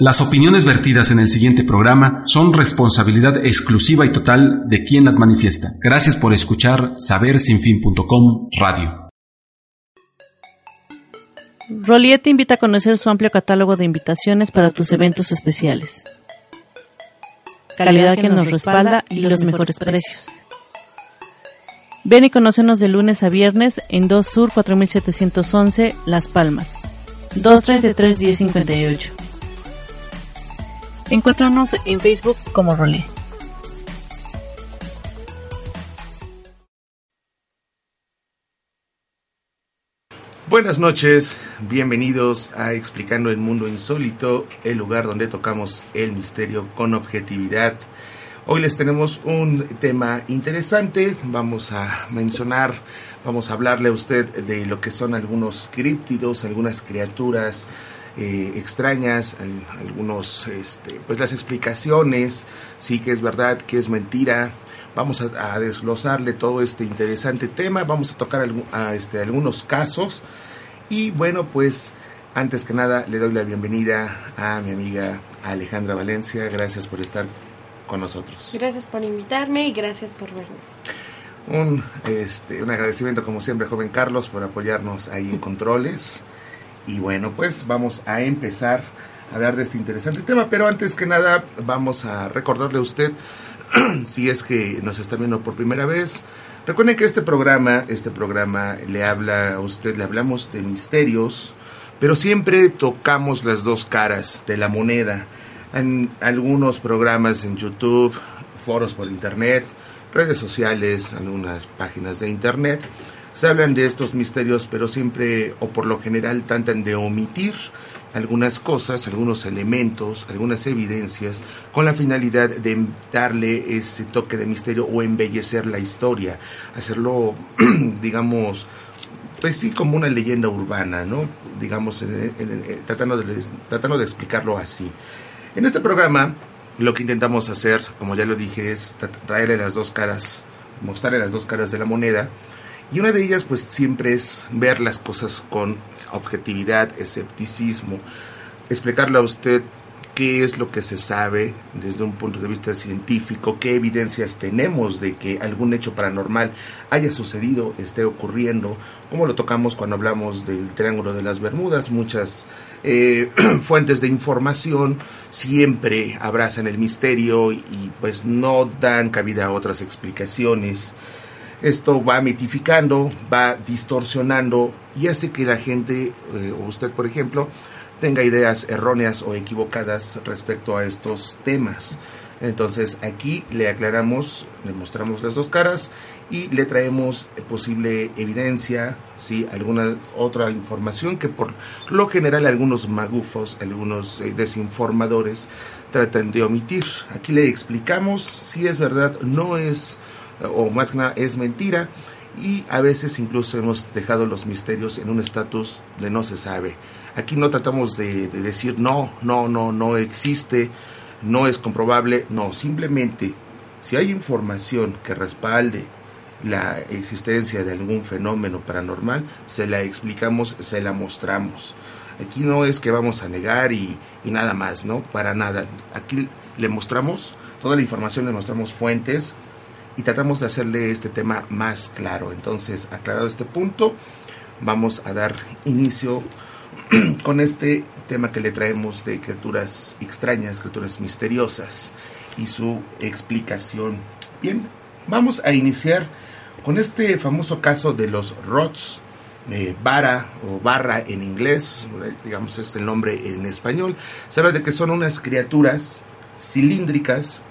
Las opiniones vertidas en el siguiente programa son responsabilidad exclusiva y total de quien las manifiesta. Gracias por escuchar sabersinfin.com Radio. Roliet te invita a conocer su amplio catálogo de invitaciones para tus eventos especiales. Calidad que nos respalda y los mejores precios. Ven y conócenos de lunes a viernes en 2 Sur 4711 Las Palmas. 233 1058. Encuéntranos en Facebook como Rolé. Buenas noches, bienvenidos a Explicando el Mundo Insólito, el lugar donde tocamos el misterio con objetividad. Hoy les tenemos un tema interesante, vamos a mencionar, vamos a hablarle a usted de lo que son algunos críptidos, algunas criaturas eh, extrañas, algunos, este, pues las explicaciones, sí que es verdad, que es mentira. Vamos a, desglosarle todo este interesante tema, vamos a tocar a este, algunos casos y bueno, pues antes que nada le doy la bienvenida a mi amiga Alejandra Valencia, gracias por estar con nosotros. Gracias por invitarme y gracias por vernos. Un, este, un agradecimiento como siempre, joven Carlos, por apoyarnos ahí en controles. Y bueno, pues vamos a empezar a hablar de este interesante tema, pero antes que nada vamos a recordarle a usted, si es que nos está viendo por primera vez, recuerden que este programa, este programa le habla a usted, le hablamos de misterios, pero siempre tocamos las dos caras de la moneda. En algunos programas en YouTube, foros por internet, redes sociales, algunas páginas de internet, se hablan de estos misterios, pero siempre o por lo general tratan de omitir algunas cosas, algunos elementos, algunas evidencias, con la finalidad de darle ese toque de misterio o embellecer la historia, hacerlo, digamos, pues sí, como una leyenda urbana, ¿no? Digamos, tratando, de, tratando de explicarlo así. En este programa, lo que intentamos hacer, como ya lo dije, es traerle las dos caras, mostrarle las dos caras de la moneda, y una de ellas pues siempre es ver las cosas con objetividad, escepticismo, explicarle a usted qué es lo que se sabe desde un punto de vista científico, qué evidencias tenemos de que algún hecho paranormal haya sucedido, esté ocurriendo, como lo tocamos cuando hablamos del Triángulo de las Bermudas, muchas eh, fuentes de información siempre abrazan el misterio y pues no dan cabida a otras explicaciones. Esto va mitificando, va distorsionando y hace que la gente, eh, o usted por ejemplo, tenga ideas erróneas o equivocadas respecto a estos temas. Entonces aquí le aclaramos, le mostramos las dos caras y le traemos posible evidencia, ¿sí? alguna otra información que por lo general algunos magufos, algunos eh, desinformadores tratan de omitir. Aquí le explicamos si es verdad, no es o más que nada es mentira y a veces incluso hemos dejado los misterios en un estatus de no se sabe. Aquí no tratamos de, decir no, no, no, no existe, no es comprobable, no, simplemente si hay información que respalde la existencia de algún fenómeno paranormal, se la explicamos, se la mostramos. Aquí no es que vamos a negar y, nada más, ¿no? Para nada. Aquí le mostramos toda la información, le mostramos fuentes, y tratamos de hacerle este tema más claro. Entonces, aclarado este punto, vamos a dar inicio con este tema que le traemos de criaturas extrañas, criaturas misteriosas y su explicación. Bien, vamos a iniciar con este famoso caso de los Rots, eh, vara o barra en inglés, digamos es el nombre en español. Se habla de que son unas criaturas cilíndricas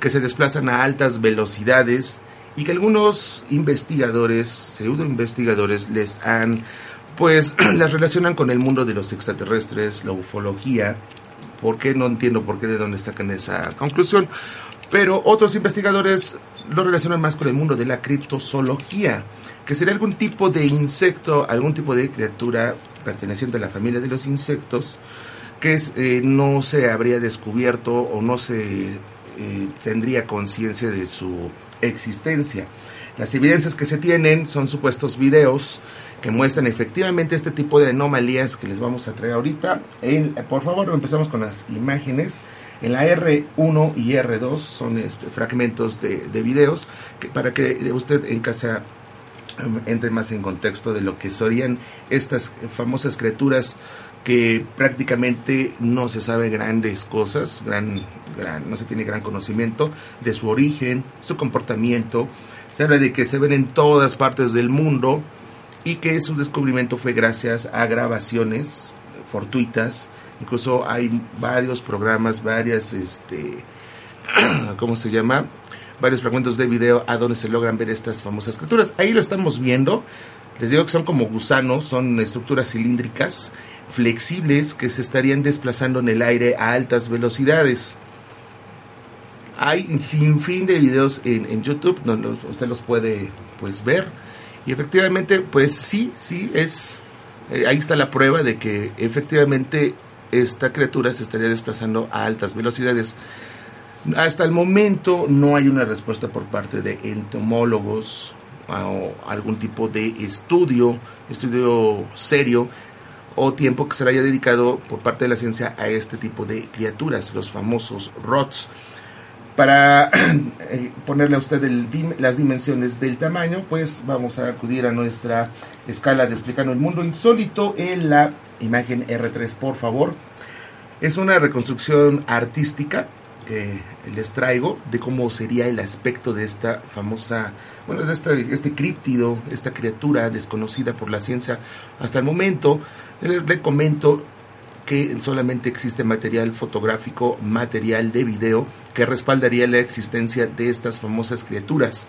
que se desplazan a altas velocidades y que algunos investigadores, pseudo investigadores, les han, pues, las relacionan con el mundo de los extraterrestres, la ufología. ¿Por qué? No entiendo por qué de dónde sacan esa conclusión. Pero otros investigadores lo relacionan más con el mundo de la criptozoología, que sería algún tipo de insecto, algún tipo de criatura perteneciente a la familia de los insectos, que eh, no se habría descubierto o no se eh, tendría conciencia de su existencia. Las evidencias que se tienen son supuestos videos que muestran efectivamente este tipo de anomalías que les vamos a traer ahorita. por favor, empezamos con las imágenes. En la R1 y R2 son este, fragmentos de, de videos que, para que usted en casa em, entre más en contexto de lo que serían estas famosas criaturas que prácticamente no se sabe grandes cosas, gran, gran, no se tiene gran conocimiento de su origen, su comportamiento. Se habla de que se ven en todas partes del mundo y que su descubrimiento fue gracias a grabaciones fortuitas. Incluso hay varios programas, varias, este, ¿cómo se llama? Varios fragmentos de video a donde se logran ver estas famosas criaturas. Ahí lo estamos viendo. Les digo que son como gusanos, son estructuras cilíndricas flexibles que se estarían desplazando en el aire a altas velocidades. Hay sin fin de videos en, YouTube donde usted los puede pues ver y efectivamente pues sí, sí es eh, ahí está la prueba de que efectivamente esta criatura se estaría desplazando a altas velocidades. Hasta el momento no hay una respuesta por parte de entomólogos o algún tipo de estudio, estudio serio o tiempo que se le haya dedicado por parte de la ciencia a este tipo de criaturas, los famosos ROTS. Para eh, ponerle a usted las dimensiones del tamaño, pues vamos a acudir a nuestra escala de explicando el mundo insólito en la imagen R3, por favor. Es una reconstrucción artística que les traigo de cómo sería el aspecto de esta famosa, bueno, de este, este críptido, esta criatura desconocida por la ciencia hasta el momento. Le, comento que solamente existe material fotográfico, material de video que respaldaría la existencia de estas famosas criaturas.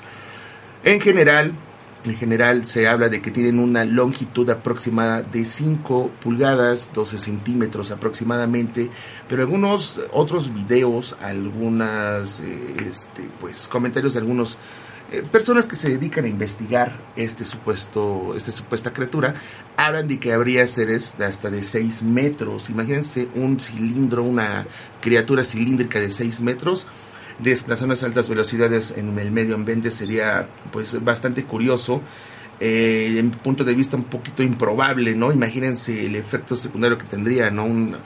En general, en general se habla de que tienen una longitud aproximada de 5 pulgadas, 12 centímetros aproximadamente, pero algunos otros videos, algunas eh, este, pues comentarios de algunos eh, personas que se dedican a investigar este supuesto, esta supuesta criatura, hablan de que habría seres de hasta de 6 metros. Imagínense un cilindro, una criatura cilíndrica de 6 metros desplazando a altas velocidades en el medio ambiente sería pues bastante curioso. Eh, en punto de vista un poquito improbable, ¿no? Imagínense el efecto secundario que tendría, ¿no? Una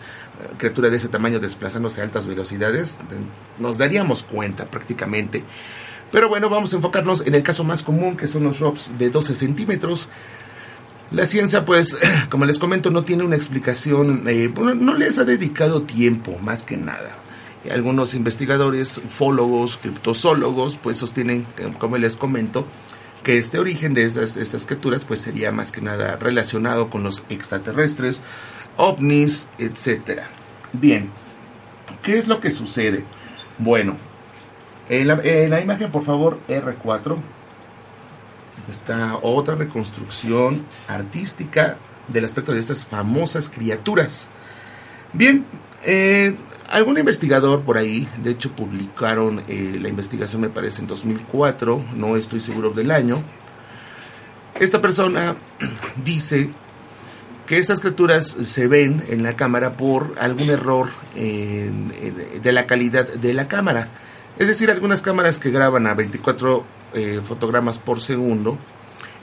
criatura de ese tamaño desplazándose a altas velocidades, nos daríamos cuenta prácticamente. Pero bueno, vamos a enfocarnos en el caso más común, que son los ROPS de 12 centímetros. La ciencia, pues, como les comento, no tiene una explicación, eh, no les ha dedicado tiempo, más que nada algunos investigadores, ufólogos, criptozoólogos, pues sostienen, como les comento, que este origen de estas, estas criaturas pues sería más que nada relacionado con los extraterrestres, ovnis, etcétera. Bien, ¿qué es lo que sucede? Bueno, en la, en la imagen por favor R4 está otra reconstrucción artística del aspecto de estas famosas criaturas. Bien, eh, algún investigador por ahí, de hecho publicaron eh, la investigación me parece en 2004, no estoy seguro del año. Esta persona dice que estas criaturas se ven en la cámara por algún error de la calidad de la cámara. Es decir, algunas cámaras que graban a 24 eh, fotogramas por segundo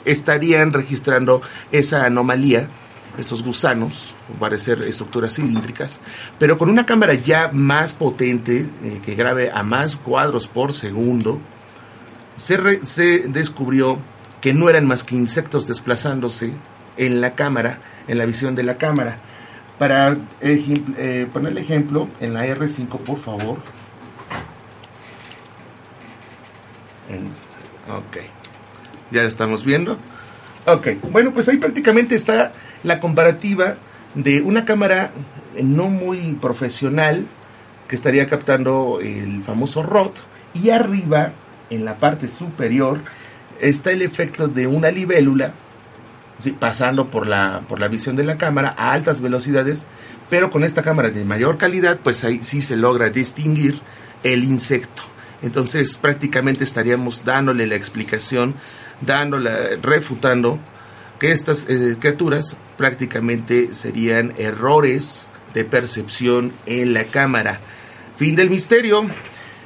estarían registrando esa anomalía estos gusanos, parecer estructuras cilíndricas, pero con una cámara ya más potente, eh, que grabe a más cuadros por segundo, se, descubrió que no eran más que insectos desplazándose en la cámara, en la visión de la cámara. Para eh, poner el ejemplo, en la R5, por favor. Ok. Ya estamos viendo. Ok. Bueno, pues ahí prácticamente está la comparativa de una cámara no muy profesional que estaría captando el famoso ROT y arriba, en la parte superior, está el efecto de una libélula pasando por la, por la visión de la cámara a altas velocidades, pero con esta cámara de mayor calidad, pues ahí sí se logra distinguir el insecto. Entonces prácticamente estaríamos dándole la explicación, dándole, refutando que estas eh, criaturas prácticamente serían errores de percepción en la cámara. Fin del misterio.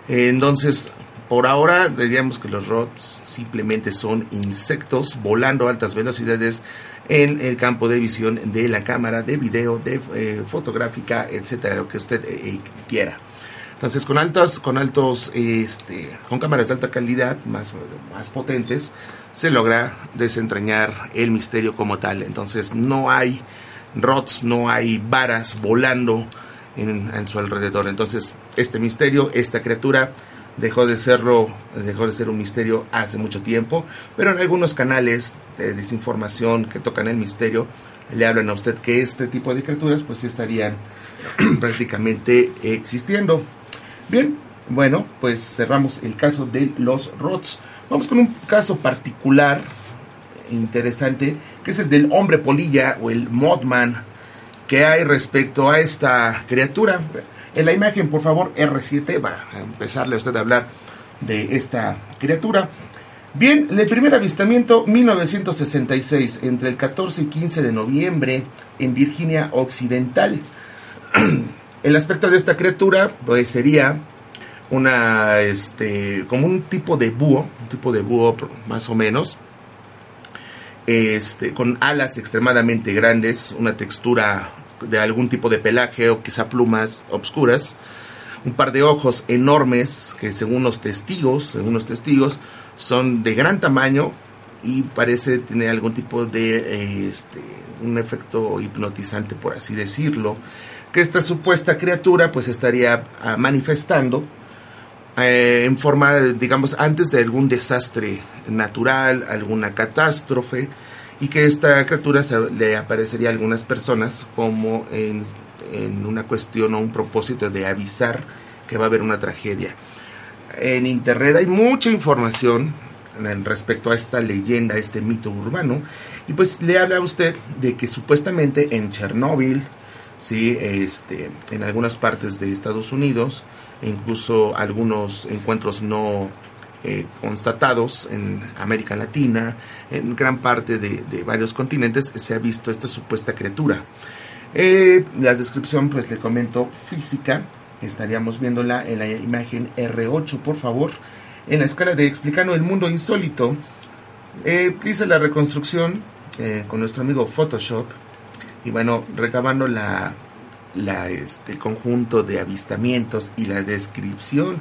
entonces, por ahora diríamos que los rods simplemente son insectos volando a altas velocidades en el campo de visión de la cámara de video, de eh, fotográfica, etcétera, lo que usted eh, quiera. Entonces, con altos, con altos, este, con cámaras de alta calidad, más, más potentes, se logra desentrañar el misterio como tal. Entonces, no hay rods, no hay varas volando en, en su alrededor. Entonces, este misterio, esta criatura, dejó de serlo, dejó de ser un misterio hace mucho tiempo, pero en algunos canales de desinformación que tocan el misterio le hablan a usted que este tipo de criaturas pues estarían prácticamente existiendo. Bien, bueno, pues cerramos el caso de los Rots. Vamos con un caso particular interesante, que es el del hombre polilla o el Modman que hay respecto a esta criatura. En la imagen, por favor, R7, va a empezarle a usted a hablar de esta criatura. Bien, el primer avistamiento 1966, entre el 14 y 15 de noviembre en Virginia Occidental. El aspecto de esta criatura pues sería una este como un tipo de búho, un tipo de búho más o menos. Este con alas extremadamente grandes, una textura de algún tipo de pelaje o quizá plumas obscuras, un par de ojos enormes que según los testigos, según los testigos, son de gran tamaño y parece tener algún tipo de este, un efecto hipnotizante por así decirlo que esta supuesta criatura pues estaría ah, manifestando eh, en forma, digamos, antes de algún desastre natural, alguna catástrofe, y que esta criatura le aparecería a algunas personas como en, en una cuestión o un propósito de avisar que va a haber una tragedia. En Internet hay mucha información en respecto a esta leyenda, este mito urbano, y pues le habla a usted de que supuestamente en Chernóbil, ¿sí? este, en algunas partes de Estados Unidos, e incluso algunos encuentros no eh, constatados en América Latina, en gran parte de, varios continentes, se ha visto esta supuesta criatura. Eh, la descripción, pues le comento, física, estaríamos viéndola en la imagen R8, por favor, en la escala de explicando el mundo insólito. Eh, dice la reconstrucción eh, con nuestro amigo Photoshop y bueno, recabando la, este, el conjunto de avistamientos y la descripción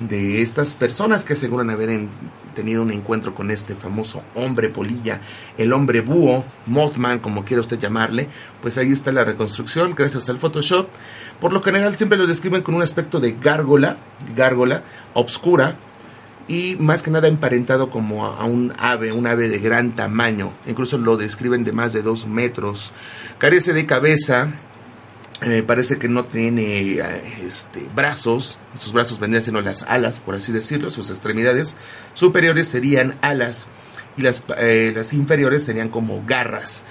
de estas personas que aseguran haber tenido un encuentro con este famoso hombre polilla, el hombre búho, Mothman, como quiera usted llamarle, pues ahí está la reconstrucción gracias al Photoshop. Por lo general siempre lo describen con un aspecto de gárgola, gárgola obscura, y más que nada emparentado como a un ave, un ave de gran tamaño, incluso lo describen de más de dos metros, carece de cabeza, eh, parece que no tiene eh, este, brazos, sus brazos vendrían siendo las alas, por así decirlo, sus extremidades superiores serían alas y las, eh, las inferiores serían como garras.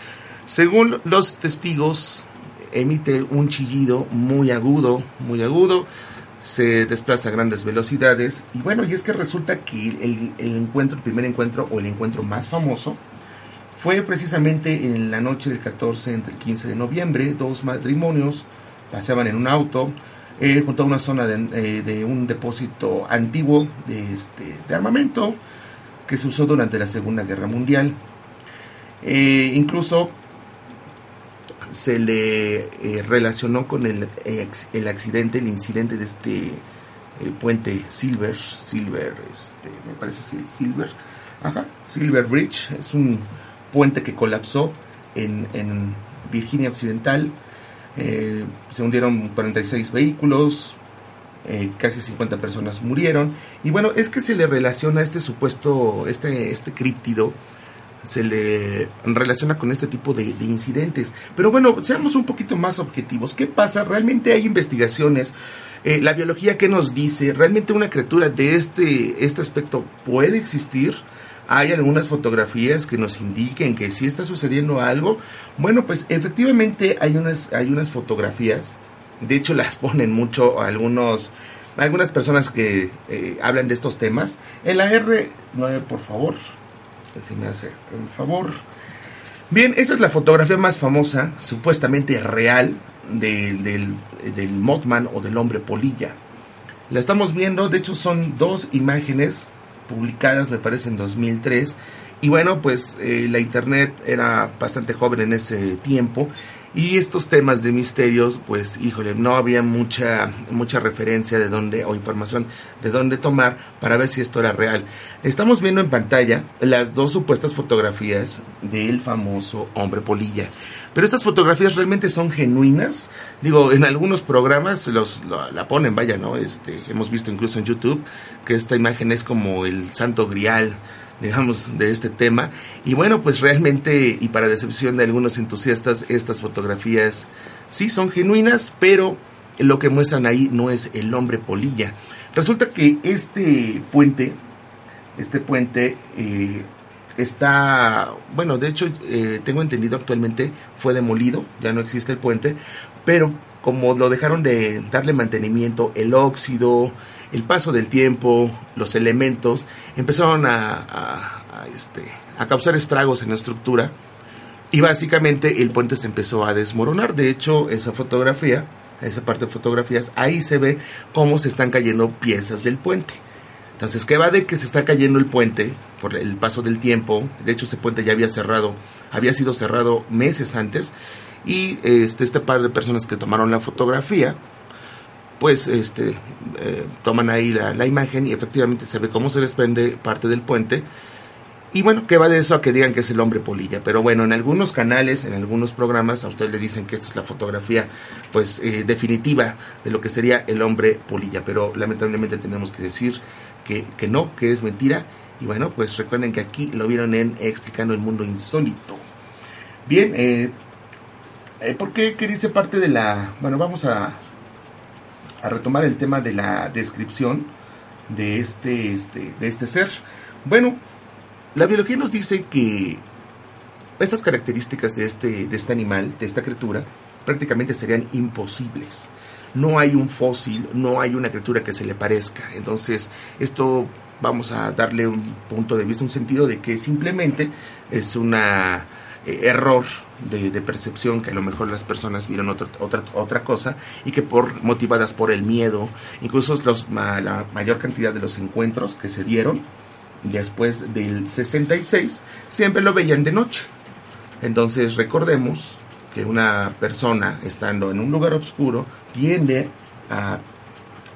Según los testigos, emite un chillido muy agudo, muy agudo, se desplaza a grandes velocidades. Y bueno, y es que resulta que el, encuentro, el primer encuentro o el encuentro más famoso fue precisamente en la noche del 14 entre el 15 de noviembre. Dos matrimonios paseaban en un auto eh, junto a una zona de, eh, un depósito antiguo de, este, de armamento que se usó durante la Segunda Guerra Mundial. Eh, incluso se le eh, relacionó con el, el, accidente, el incidente de este puente Silver, Silver, este, me parece Silver, Silver Bridge, es un puente que colapsó en, en Virginia Occidental, eh, se hundieron 46 vehículos, eh, casi 50 personas murieron, y bueno, es que se le relaciona este supuesto, este, este críptido, se le relaciona con este tipo de, incidentes. Pero bueno, seamos un poquito más objetivos. ¿Qué pasa? ¿Realmente hay investigaciones? Eh, ¿La biología qué nos dice? ¿Realmente una criatura de este, este aspecto puede existir? hay algunas fotografías que nos indiquen que si está sucediendo algo. Bueno, pues efectivamente hay unas, hay unas fotografías, de hecho las ponen mucho algunos, algunas personas que eh, hablan de estos temas. En la R9, por favor, si me hace el favor. Bien, esa es la fotografía más famosa, supuestamente real, del, del, del Mothman o del hombre polilla. La estamos viendo, de hecho son dos imágenes publicadas, me parece, en 2003. Y bueno, pues eh, la internet era bastante joven en ese tiempo y estos temas de misterios, pues híjole, no había mucha mucha referencia de dónde o información de dónde tomar para ver si esto era real. Estamos viendo en pantalla las dos supuestas fotografías del famoso hombre polilla. Pero estas fotografías realmente son genuinas. Digo, en algunos programas los la ponen, vaya, ¿no? Este, hemos visto incluso en YouTube que esta imagen es como el santo grial digamos, de este tema. Y bueno, pues realmente, y para decepción de algunos entusiastas, estas fotografías sí son genuinas, pero lo que muestran ahí no es el hombre polilla. Resulta que este puente, este puente eh, está, bueno, de hecho, eh, tengo entendido actualmente fue demolido, ya no existe el puente, pero como lo dejaron de darle mantenimiento, el óxido, el paso del tiempo, los elementos, empezaron a, este, a causar estragos en la estructura y básicamente el puente se empezó a desmoronar. De hecho, esa fotografía, esa parte de fotografías, ahí se ve cómo se están cayendo piezas del puente. Entonces, ¿qué va de que se está cayendo el puente por el paso del tiempo? De hecho, ese puente ya había cerrado, había sido cerrado meses antes. Y este, este par de personas que tomaron la fotografía, pues este eh, toman ahí la, imagen y efectivamente se ve cómo se desprende parte del puente. Y bueno, ¿qué va de eso a que digan que es el hombre polilla? Pero bueno, en algunos canales, en algunos programas, a usted le dicen que esta es la fotografía, pues, eh, definitiva de lo que sería el hombre polilla. Pero lamentablemente tenemos que decir que, que no, que es mentira. Y bueno, pues recuerden que aquí lo vieron en Explicando el Mundo Insólito. Bien, eh, ¿por qué, qué dice parte de la... Bueno, vamos a, a retomar el tema de la descripción de este, este, de este ser. Bueno, la biología nos dice que estas características de este, de este animal, de esta criatura, prácticamente serían imposibles. No hay un fósil, no hay una criatura que se le parezca. Entonces, esto vamos a darle un punto de vista, un sentido de que simplemente es una eh, error de, percepción que a lo mejor las personas vieron otra, otra, otra cosa y que por motivadas por el miedo, incluso los, la mayor cantidad de los encuentros que se dieron después del 66 siempre lo veían de noche. Entonces recordemos que una persona estando en un lugar oscuro tiende a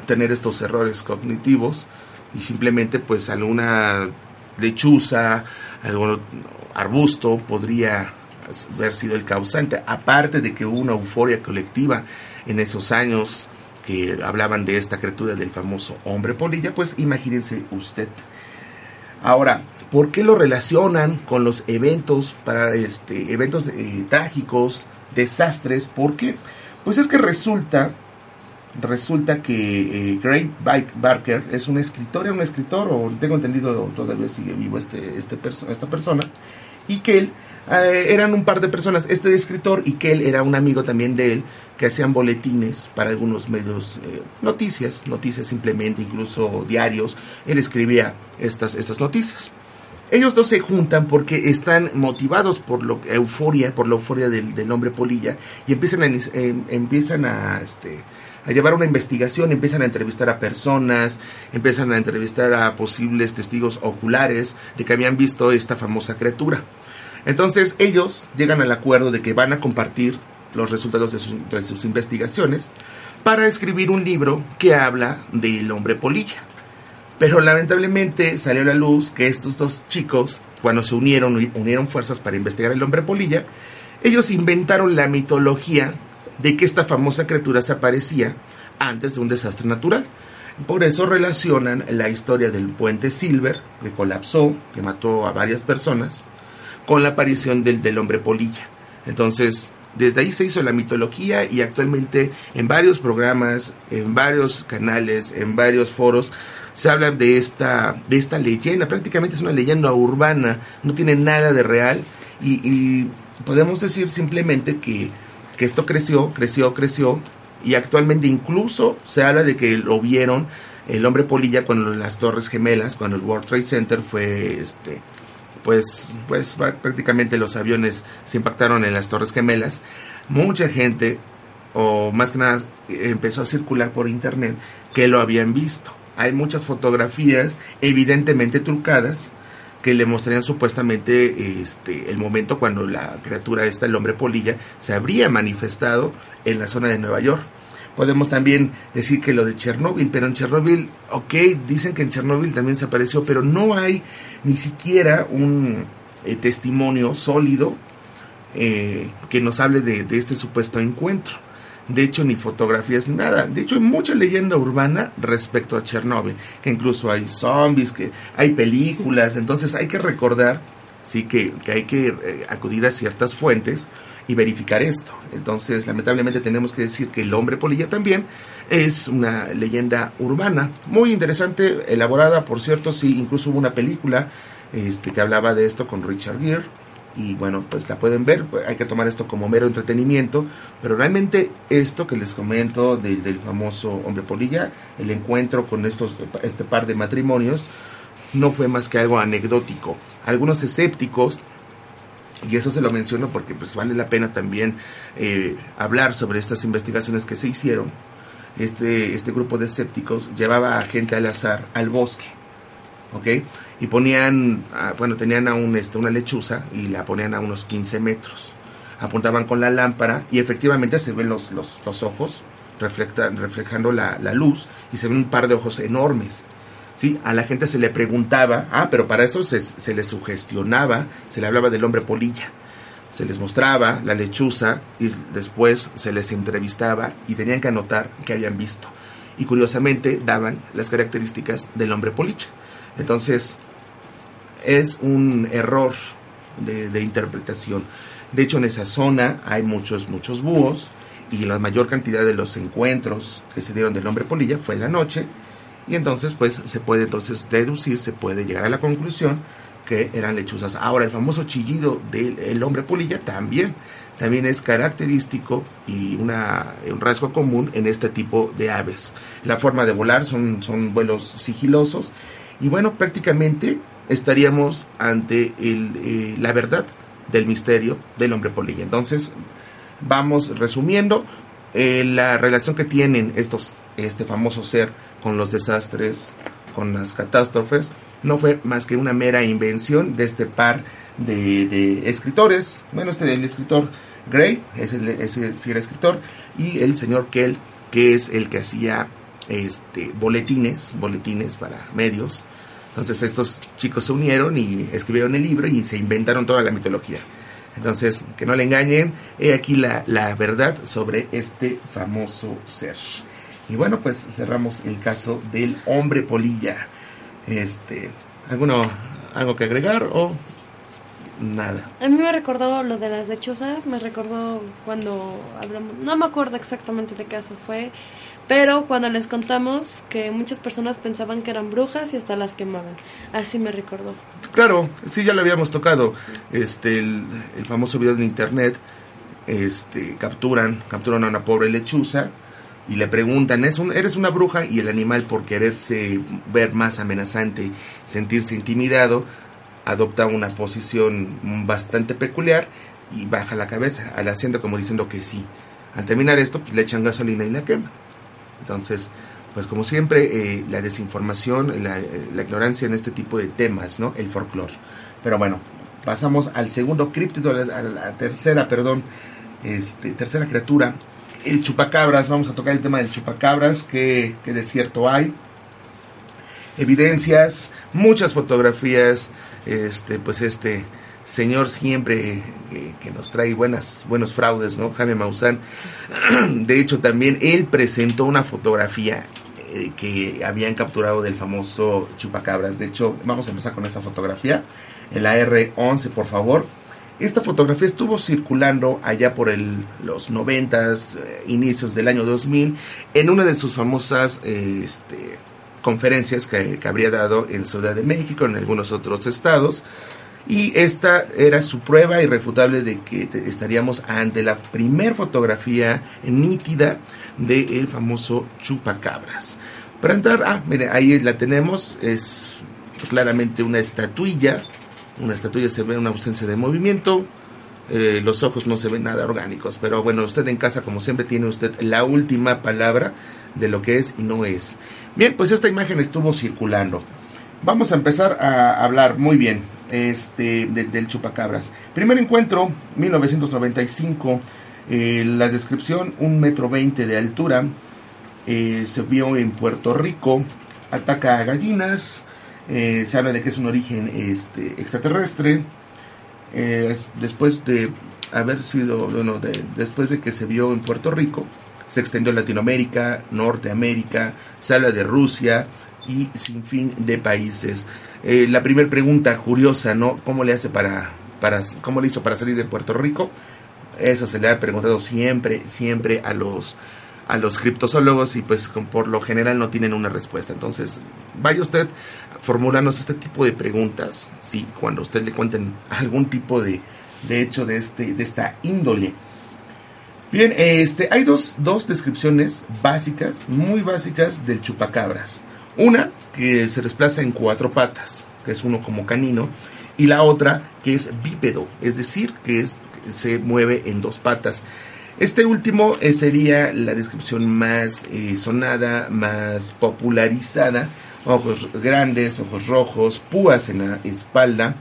tener estos errores cognitivos y simplemente pues alguna lechuza, algún arbusto podría haber sido el causante, aparte de que hubo una euforia colectiva en esos años que hablaban de esta criatura del famoso hombre polilla, pues imagínense usted. Ahora, ¿por qué lo relacionan con los eventos para este eventos eh, trágicos, desastres? ¿Por qué? Pues es que resulta resulta que eh, Barker es un escritor, un escritor, o tengo entendido todavía sigue vivo este, este esta persona, y que él eh, eran un par de personas, este escritor y que él era un amigo también de él, que hacían boletines para algunos medios, eh, noticias, noticias simplemente, incluso diarios, él escribía estas, estas noticias. Ellos dos se juntan porque están motivados por la euforia, por la euforia del, del hombre polilla, y empiezan a, em, empiezan a este, a llevar una investigación, empiezan a entrevistar a personas, empiezan a entrevistar a posibles testigos oculares de que habían visto esta famosa criatura. Entonces ellos llegan al acuerdo de que van a compartir los resultados de sus, investigaciones para escribir un libro que habla del hombre polilla. Pero lamentablemente salió a la luz que estos dos chicos, cuando se unieron, unieron fuerzas para investigar el hombre polilla, ellos inventaron la mitología de que esta famosa criatura se aparecía antes de un desastre natural. Por eso relacionan la historia del puente Silver, que colapsó, que mató a varias personas, con la aparición del, del hombre polilla. Entonces, desde ahí se hizo la mitología y actualmente en varios programas, en varios canales, en varios foros, se habla de esta, de esta leyenda. Prácticamente es una leyenda urbana, no tiene nada de real y, y podemos decir simplemente que que esto creció, creció, creció y actualmente incluso se habla de que lo vieron el hombre polilla cuando las Torres Gemelas, cuando el World Trade Center fue este pues pues prácticamente los aviones se impactaron en las Torres Gemelas. Mucha gente o más que nada empezó a circular por internet, que lo habían visto. Hay muchas fotografías evidentemente trucadas que le mostrarían supuestamente este, el momento cuando la criatura esta, el hombre polilla, se habría manifestado en la zona de Nueva York. Podemos también decir que lo de Chernóbil, pero en Chernóbil, ok, dicen que en Chernóbil también se apareció, pero no hay ni siquiera un eh, testimonio sólido eh, que nos hable de, este supuesto encuentro de hecho ni fotografías ni nada. De hecho hay mucha leyenda urbana respecto a Chernóbil, que incluso hay zombies, que hay películas, entonces hay que recordar, sí, que, hay que eh, acudir a ciertas fuentes y verificar esto. Entonces, lamentablemente tenemos que decir que el hombre polilla también es una leyenda urbana, muy interesante, elaborada, por cierto, sí, incluso hubo una película este, que hablaba de esto con Richard Gere y bueno, pues la pueden ver, hay que tomar esto como mero entretenimiento, pero realmente esto que les comento del, del famoso hombre polilla, el encuentro con estos, este par de matrimonios, no fue más que algo anecdótico. Algunos escépticos, y eso se lo menciono porque pues vale la pena también eh, hablar sobre estas investigaciones que se hicieron, este, este grupo de escépticos llevaba a gente al azar al bosque, ¿ok? y ponían, ah, bueno, tenían a un, este, una lechuza y la ponían a unos 15 metros. Apuntaban con la lámpara y efectivamente se ven los, los, ojos reflejando la, luz y se ven un par de ojos enormes. ¿Sí? A la gente se le preguntaba, ah, pero para esto se, se les sugestionaba, se le hablaba del hombre polilla. Se les mostraba la lechuza y después se les entrevistaba y tenían que anotar qué habían visto. Y curiosamente daban las características del hombre polilla. Entonces, es un error de, interpretación. De hecho, en esa zona hay muchos, muchos búhos y la mayor cantidad de los encuentros que se dieron del hombre polilla fue en la noche y entonces pues se puede entonces deducir, se puede llegar a la conclusión que eran lechuzas. Ahora el famoso chillido del hombre polilla también, también es característico y una, un rasgo común en este tipo de aves. La forma de volar son, son vuelos sigilosos y bueno, prácticamente estaríamos ante eh, la verdad del misterio del hombre polilla. Entonces, vamos resumiendo eh, la relación que tienen estos, este famoso ser con los desastres, con las catástrofes, no fue más que una mera invención de este par de, escritores. Bueno, este el escritor Gray, es el, es el, escritor, y el señor Kell, que es el que hacía este, boletines, boletines para medios entonces estos chicos se unieron y escribieron el libro y se inventaron toda la mitología. Entonces, que no le engañen, he aquí la, la verdad sobre este famoso ser. Y bueno, pues cerramos el caso del hombre polilla. Este, ¿alguno, algo que agregar o nada? A mí me recordó lo de las lechuzas, me recordó cuando hablamos, no me acuerdo exactamente de qué caso fue, pero cuando les contamos que muchas personas pensaban que eran brujas y hasta las quemaban. Así me recordó. Claro, sí, ya lo habíamos tocado. Este, el, famoso video en internet, este, capturan, capturan a una pobre lechuza y le preguntan, ¿Es un, ¿eres una bruja? Y el animal, por quererse ver más amenazante, sentirse intimidado, adopta una posición bastante peculiar y baja la cabeza, al haciendo como diciendo que sí. Al terminar esto, pues, le echan gasolina y la queman. Entonces, pues como siempre, eh, la desinformación, la, ignorancia en este tipo de temas, ¿no? El folclore. Pero bueno, pasamos al segundo críptido, a la, tercera, perdón, este, tercera criatura, el chupacabras. Vamos a tocar el tema del chupacabras, que, que de cierto hay. Evidencias, muchas fotografías, este, pues este señor siempre que, nos trae buenas, buenos fraudes, ¿no? Jaime Maussan. De hecho, también él presentó una fotografía eh, que habían capturado del famoso chupacabras. De hecho, vamos a empezar con esa fotografía. El AR-11, por favor. Esta fotografía estuvo circulando allá por los noventas, eh, inicios del año 2000, en una de sus famosas este, conferencias que, habría dado en Ciudad de México, en algunos otros estados y esta era su prueba irrefutable de que estaríamos ante la primer fotografía nítida del famoso chupacabras. Para entrar, ah, mire, ahí la tenemos, es claramente una estatuilla, una estatuilla se ve una ausencia de movimiento, eh, los ojos no se ven nada orgánicos. Pero bueno, usted en casa, como siempre, tiene usted la última palabra de lo que es y no es. Bien, pues esta imagen estuvo circulando. Vamos a empezar a hablar muy bien este, del chupacabras. Primer encuentro, 1995. Eh, la descripción, un metro veinte de altura. Eh, se vio en Puerto Rico. Ataca a gallinas. Eh, se habla de que es un origen este, extraterrestre. después de haber sido, bueno, después de que se vio en Puerto Rico, se extendió a Latinoamérica, Norteamérica, se habla de Rusia y sin fin de países. la primera pregunta curiosa, ¿no? ¿Cómo le hace para, para, cómo le hizo para salir de Puerto Rico? Eso se le ha preguntado siempre, siempre a los a los criptozoólogos y pues por lo general no tienen una respuesta. Entonces, vaya usted formularnos este tipo de preguntas, sí, cuando usted le cuenten algún tipo de, de hecho de este de esta índole. Bien, este hay dos, dos descripciones básicas, muy básicas del chupacabras. Una que se desplaza en cuatro patas, que es uno como canino, y la otra que es bípedo, es decir, que es se mueve en dos patas. Este último eh, sería la descripción más eh, sonada, más popularizada. Ojos grandes, ojos rojos, púas en la espalda.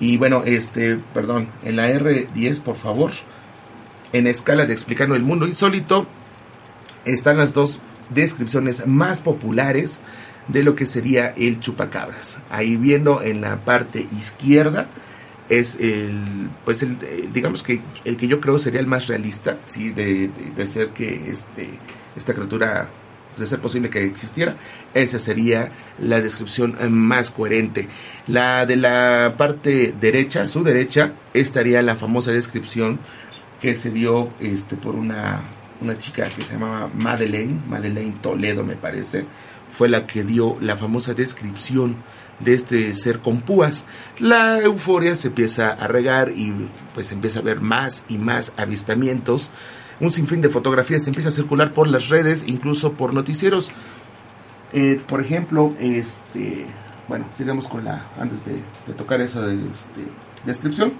Y bueno, este, perdón, en la R10, por favor. En escala de explicando el mundo insólito, están las dos descripciones más populares de lo que sería el chupacabras. Ahí viendo en la parte izquierda es el, pues el, eh, digamos que el que yo creo sería el más realista, sí, de, de, ser que este, esta criatura, de ser posible que existiera, esa sería la descripción más coherente. La de la parte derecha, su derecha, estaría la famosa descripción que se dio este, por una, una chica que se llamaba Madeleine, Madeleine Toledo me parece, fue la que dio la famosa descripción de este ser con púas. La euforia se empieza a regar y pues empieza a ver más y más avistamientos. Un sinfín de fotografías empieza a circular por las redes, incluso por noticieros. Eh, por ejemplo, este, bueno, sigamos con la, antes de, tocar esa este, descripción,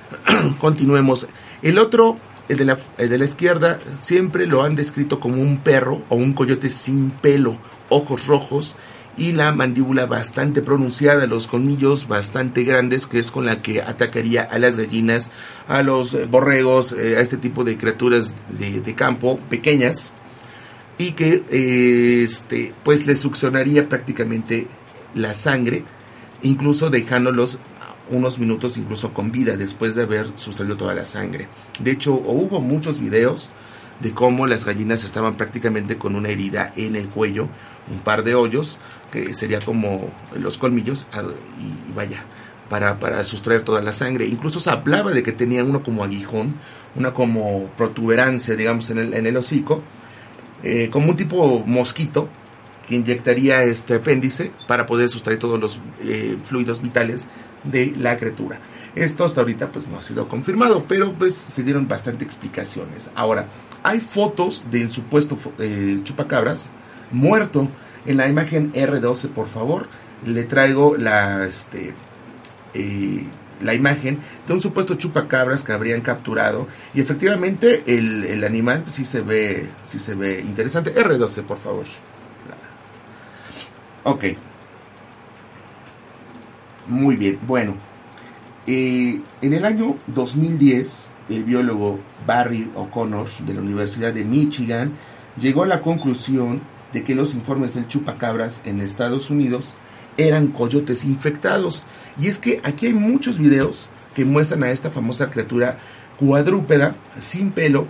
continuemos. El otro, el de la izquierda, siempre lo han descrito como un perro o un coyote sin pelo, ojos rojos y la mandíbula bastante pronunciada, los colmillos bastante grandes, que es con la que atacaría a las gallinas, a los eh, borregos, eh, a este tipo de criaturas de, campo pequeñas, y que eh, este, pues le succionaría prácticamente la sangre, incluso dejándolos unos minutos incluso con vida después de haber sustraído toda la sangre. De hecho, hubo muchos videos de cómo las gallinas estaban prácticamente con una herida en el cuello, un par de hoyos, que sería como los colmillos, y, vaya, para, para, sustraer toda la sangre. Incluso se hablaba de que tenía uno como aguijón, una como protuberancia, digamos, en el, en el hocico, eh, como un tipo mosquito que inyectaría este apéndice para poder sustraer todos los eh, fluidos vitales de la criatura. Esto hasta ahorita pues no ha sido confirmado, pero pues se dieron bastante explicaciones. Ahora, hay fotos del supuesto eh, chupacabras muerto. En la imagen R12, por favor, le traigo la, este, eh, la imagen de un supuesto chupacabras que habrían capturado. Y efectivamente el, el animal sí se ve, sí se ve interesante. R12, por favor. Ok. Muy bien, bueno. Eh, en el año 2010, el biólogo Barry O'Connor de la Universidad de Michigan llegó a la conclusión de que los informes del chupacabras en Estados Unidos eran coyotes infectados. Y es que aquí hay muchos videos que muestran a esta famosa criatura cuadrúpeda, sin pelo,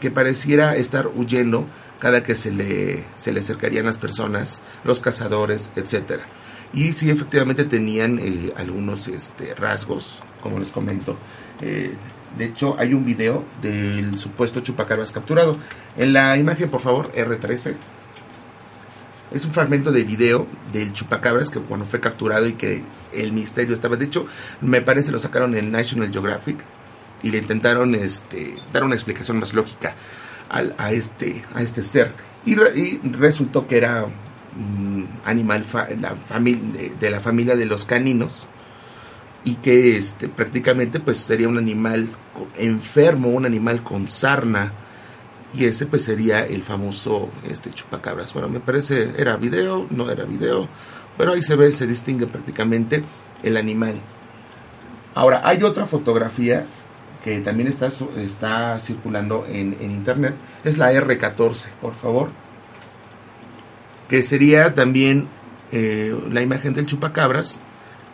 que pareciera estar huyendo cada que se le, se le acercarían las personas, los cazadores, etcétera y sí efectivamente tenían eh, algunos este, rasgos, como les comento. Eh, de hecho, hay un video del supuesto chupacabras capturado. En la imagen, por favor, R13. Es un fragmento de video del chupacabras que cuando fue capturado y que el misterio estaba. De hecho, me parece lo sacaron en National Geographic y le intentaron este, dar una explicación más lógica a, este, a este ser. Y, resultó que era animal la de, la familia de los caninos y que este prácticamente pues sería un animal enfermo, un animal con sarna y ese pues sería el famoso este chupacabras. Bueno, me parece era video, no era video, pero ahí se ve, se distingue prácticamente el animal. Ahora, hay otra fotografía que también está, está circulando en, en internet, es la R14, por favor, que sería también eh, la imagen del chupacabras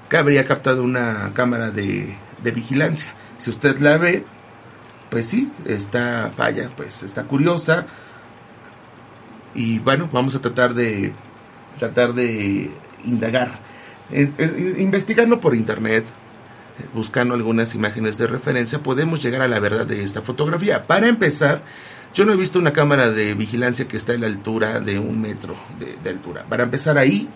que habría captado una cámara de, vigilancia. Si usted la ve, pues sí, está, vaya, pues está curiosa. Y bueno, vamos a tratar de, tratar de indagar. investigando por internet, buscando algunas imágenes de referencia, podemos llegar a la verdad de esta fotografía. Para empezar, yo no he visto una cámara de vigilancia que está a la altura de un metro de, de altura. Para empezar ahí,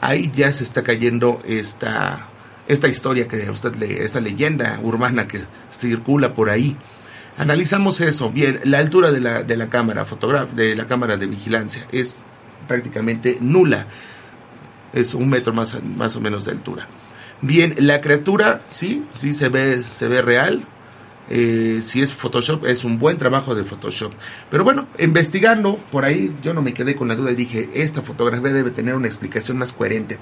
ahí ya se está cayendo esta, esta historia que usted lee, esta leyenda urbana que circula por ahí. Analizamos eso. Bien, la altura de la, de la cámara de la cámara de vigilancia es prácticamente nula. Es un metro más, más o menos de altura. Bien, la criatura sí, sí se ve, se ve real, eh, si es Photoshop, es un buen trabajo de Photoshop. Pero bueno, investigando por ahí, yo no me quedé con la duda y dije, esta fotografía debe tener una explicación más coherente.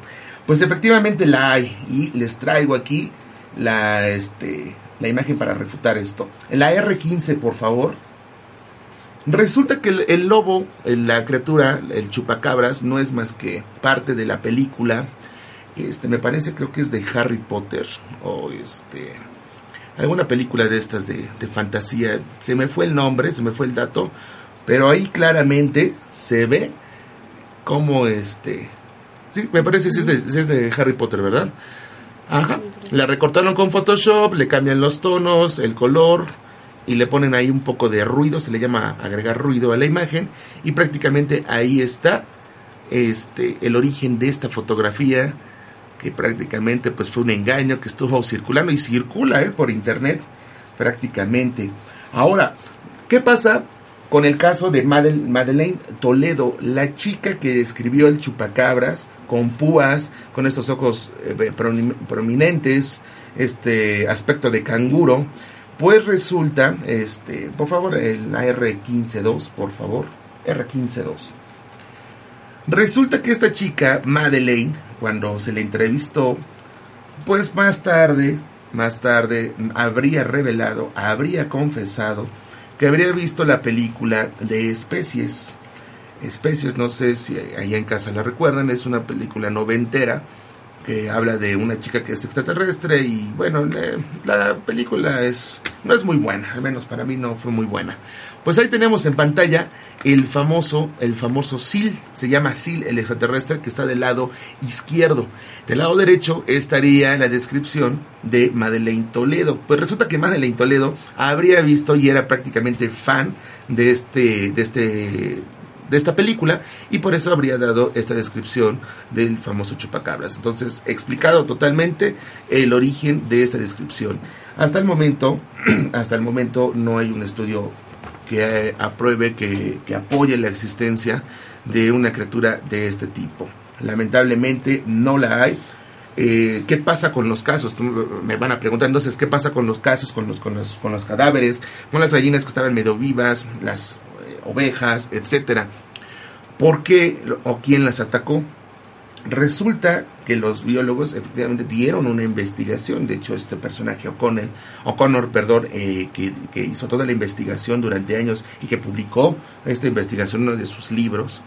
Pues efectivamente la hay y les traigo aquí la, este, la imagen para refutar esto. La R15, por favor. Resulta que el, lobo, la criatura, el chupacabras, no es más que parte de la película. Este, me parece, creo que es de Harry Potter. O este alguna película de estas de, fantasía. Se me fue el nombre, se me fue el dato, pero ahí claramente se ve como este... Sí, me parece que es de, Harry Potter, ¿verdad? Ajá. La recortaron con Photoshop, le cambian los tonos, el color y le ponen ahí un poco de ruido, se le llama agregar ruido a la imagen y prácticamente ahí está este el origen de esta fotografía que prácticamente pues fue un engaño que estuvo circulando y circula ¿eh? por internet prácticamente. Ahora, ¿qué pasa con el caso de Madeleine Toledo, la chica que escribió el chupacabras con púas, con estos ojos eh, prominentes, este aspecto de canguro? Pues resulta, este, por favor, el R152, por favor, R152. Resulta que esta chica, Madeleine, cuando se le entrevistó, pues más tarde, más tarde habría revelado, habría confesado que habría visto la película de especies. Especies, no sé si allá en casa la recuerdan, es una película noventera que habla de una chica que es extraterrestre y bueno, la película es no es muy buena, al menos para mí no fue muy buena. Pues ahí tenemos en pantalla el famoso el famoso Sil, se llama Sil el extraterrestre que está del lado izquierdo. Del lado derecho estaría la descripción de Madeleine Toledo. Pues resulta que Madeleine Toledo habría visto y era prácticamente fan de este de este de esta película y por eso habría dado esta descripción del famoso chupacabras. Entonces, explicado totalmente el origen de esta descripción. Hasta el momento, hasta el momento no hay un estudio que apruebe, que, que apoye la existencia de una criatura de este tipo. Lamentablemente no la hay. Eh, ¿Qué pasa con los casos? me van a preguntar entonces, ¿qué pasa con los casos, con los, con los, con los cadáveres, con las gallinas que estaban medio vivas, las ovejas, etcétera. ¿Por qué o quién las atacó? Resulta que los biólogos efectivamente dieron una investigación, de hecho este personaje O'Connell, O'Connor, perdón, eh, que, hizo toda la investigación durante años y que publicó esta investigación en uno de sus libros,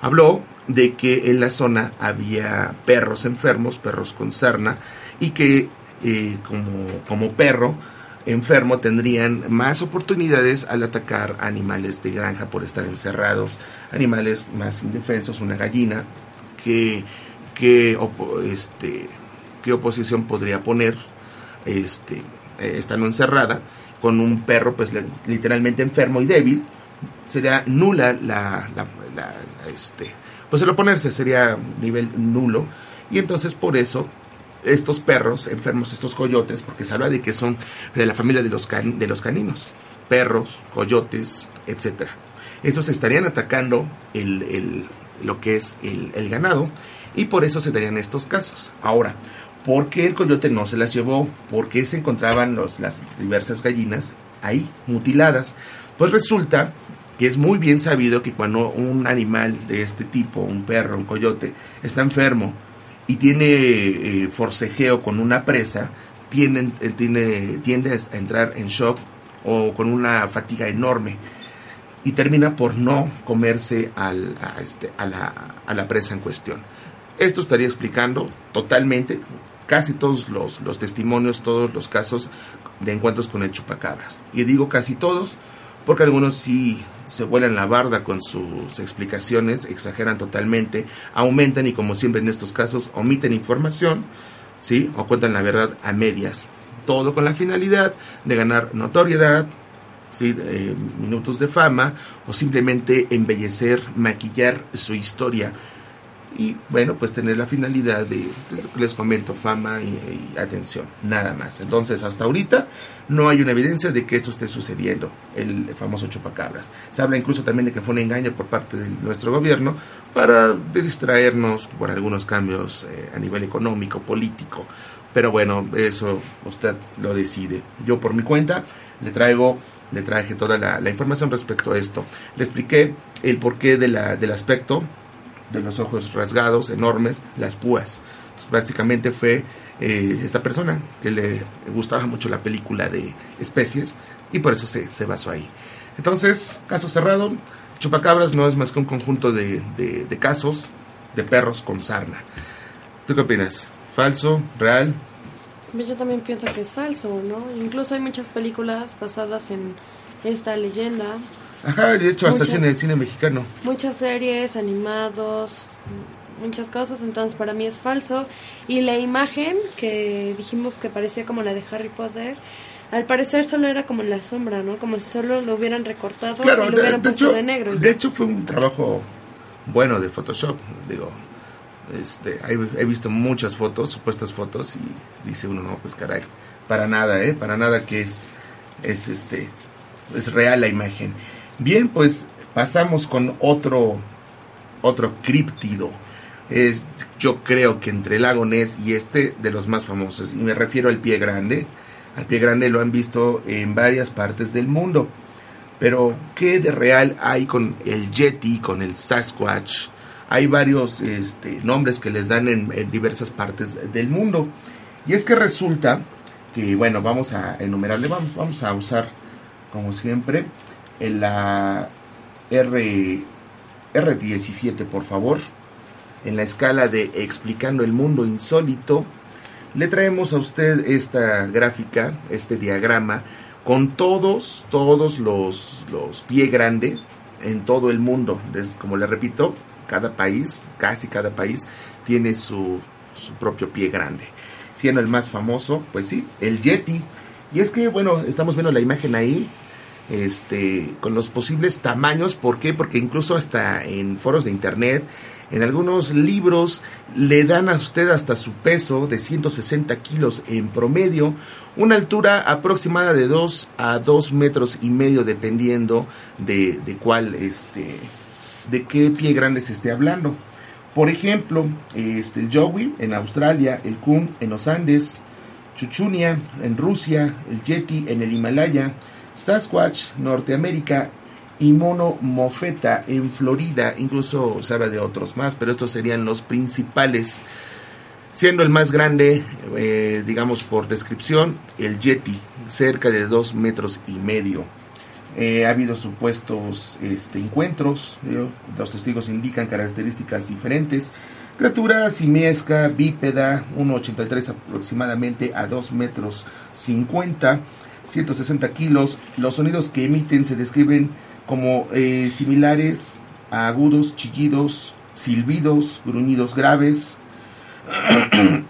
habló de que en la zona había perros enfermos, perros con sarna, y que eh, como, como perro enfermo tendrían más oportunidades al atacar animales de granja por estar encerrados, animales más indefensos, una gallina, que, que, este, qué oposición podría poner este, eh, estando encerrada con un perro pues literalmente enfermo y débil, sería nula la, la, la este, pues el oponerse sería nivel nulo. Y entonces por eso estos perros enfermos, estos coyotes, porque se habla de que son de la familia de los, de los caninos, perros, coyotes, etc. Estos estarían atacando el, lo que es el, ganado y por eso se darían estos casos. Ahora, ¿Por qué el coyote no se las llevó? ¿Por qué se encontraban los, las diversas gallinas ahí, mutiladas? Pues resulta que es muy bien sabido que cuando un animal de este tipo, un perro, un coyote, está enfermo y tiene eh, forcejeo con una presa, eh, tiene, tiende a entrar en shock o con una fatiga enorme y termina por no comerse al, a, este, a, la, a la presa en cuestión. Esto estaría explicando totalmente casi todos los, los, testimonios, todos los casos de encuentros con el chupacabras. Y digo casi todos porque algunos sí se vuelan la barda con sus explicaciones, exageran totalmente, aumentan y como siempre en estos casos omiten información, ¿sí? O cuentan la verdad a medias. Todo con la finalidad de ganar notoriedad, ¿sí? Eh, minutos de fama o simplemente embellecer, maquillar su historia y bueno, pues tener la finalidad de, les comento, fama y, atención, nada más. Entonces, hasta ahorita no hay una evidencia de que esto esté sucediendo, el famoso chupacabras. Se habla incluso también de que fue un engaño por parte de nuestro gobierno para distraernos por algunos cambios eh, a nivel económico, político. Pero bueno, eso usted lo decide. Yo por mi cuenta le traigo le traje toda la, la información respecto a esto. Le expliqué el porqué de la, del aspecto de los ojos rasgados, enormes, las púas. básicamente fue eh, esta persona que le gustaba mucho la película de especies y por eso se, se basó ahí. Entonces, caso cerrado, Chupacabras no es más que un conjunto de, de, casos de perros con sarna. ¿Tú qué opinas? ¿Falso? ¿Real? Yo también pienso que es falso, ¿no? Incluso hay muchas películas basadas en esta leyenda Ajá, de hecho, hasta en el cine mexicano. Muchas series, animados, muchas cosas, entonces para mí es falso. Y la imagen que dijimos que parecía como la de Harry Potter, al parecer solo era como en la sombra, ¿no? Como si solo lo hubieran recortado y lo hubieran puesto de negro. De hecho, fue un trabajo bueno de Photoshop, digo. Este, he, visto muchas fotos, supuestas fotos, y dice uno, no, pues caray, para nada, ¿eh? Para nada que es, es este, es real la imagen. Bien, pues pasamos con otro, otro críptido. Es, yo creo que entre el lago y este de los más famosos. Y me refiero al pie grande. Al pie grande lo han visto en varias partes del mundo. Pero, ¿qué de real hay con el Yeti, con el Sasquatch? Hay varios este, nombres que les dan en, en diversas partes del mundo. Y es que resulta que, bueno, vamos a enumerarle, vamos, vamos a usar, como siempre, en la R, R17, por favor, en la escala de Explicando el Mundo Insólito, le traemos a usted esta gráfica, este diagrama, con todos, todos los, los pie grande en todo el mundo. Como le repito, cada país, casi cada país, tiene su, su propio pie grande. Siendo el más famoso, pues sí, el Yeti. Y es que, bueno, estamos viendo la imagen ahí, este, con los posibles tamaños. ¿Por qué? Porque incluso hasta en foros de internet, en algunos libros, le dan a usted hasta su peso de 160 kilos en promedio, una altura aproximada de 2 a 2 metros y medio, dependiendo de, de cuál, este, de qué pie grande se esté hablando. Por ejemplo, este, el Joey en Australia, el Kun en los Andes, Chuchunia en Rusia, el Yeti en el Himalaya, Sasquatch, Norteamérica y Mono Mofeta en Florida. Incluso se habla de otros más, pero estos serían los principales. Siendo el más grande, eh, digamos por descripción, el Yeti, cerca de dos metros y medio. Eh, ha habido supuestos este, encuentros, eh, los testigos indican características diferentes. Criatura simiesca, bípeda, 1,83 aproximadamente a 2 metros 50. 160 kilos. Los sonidos que emiten se describen como eh, similares a agudos, chillidos, silbidos, gruñidos graves.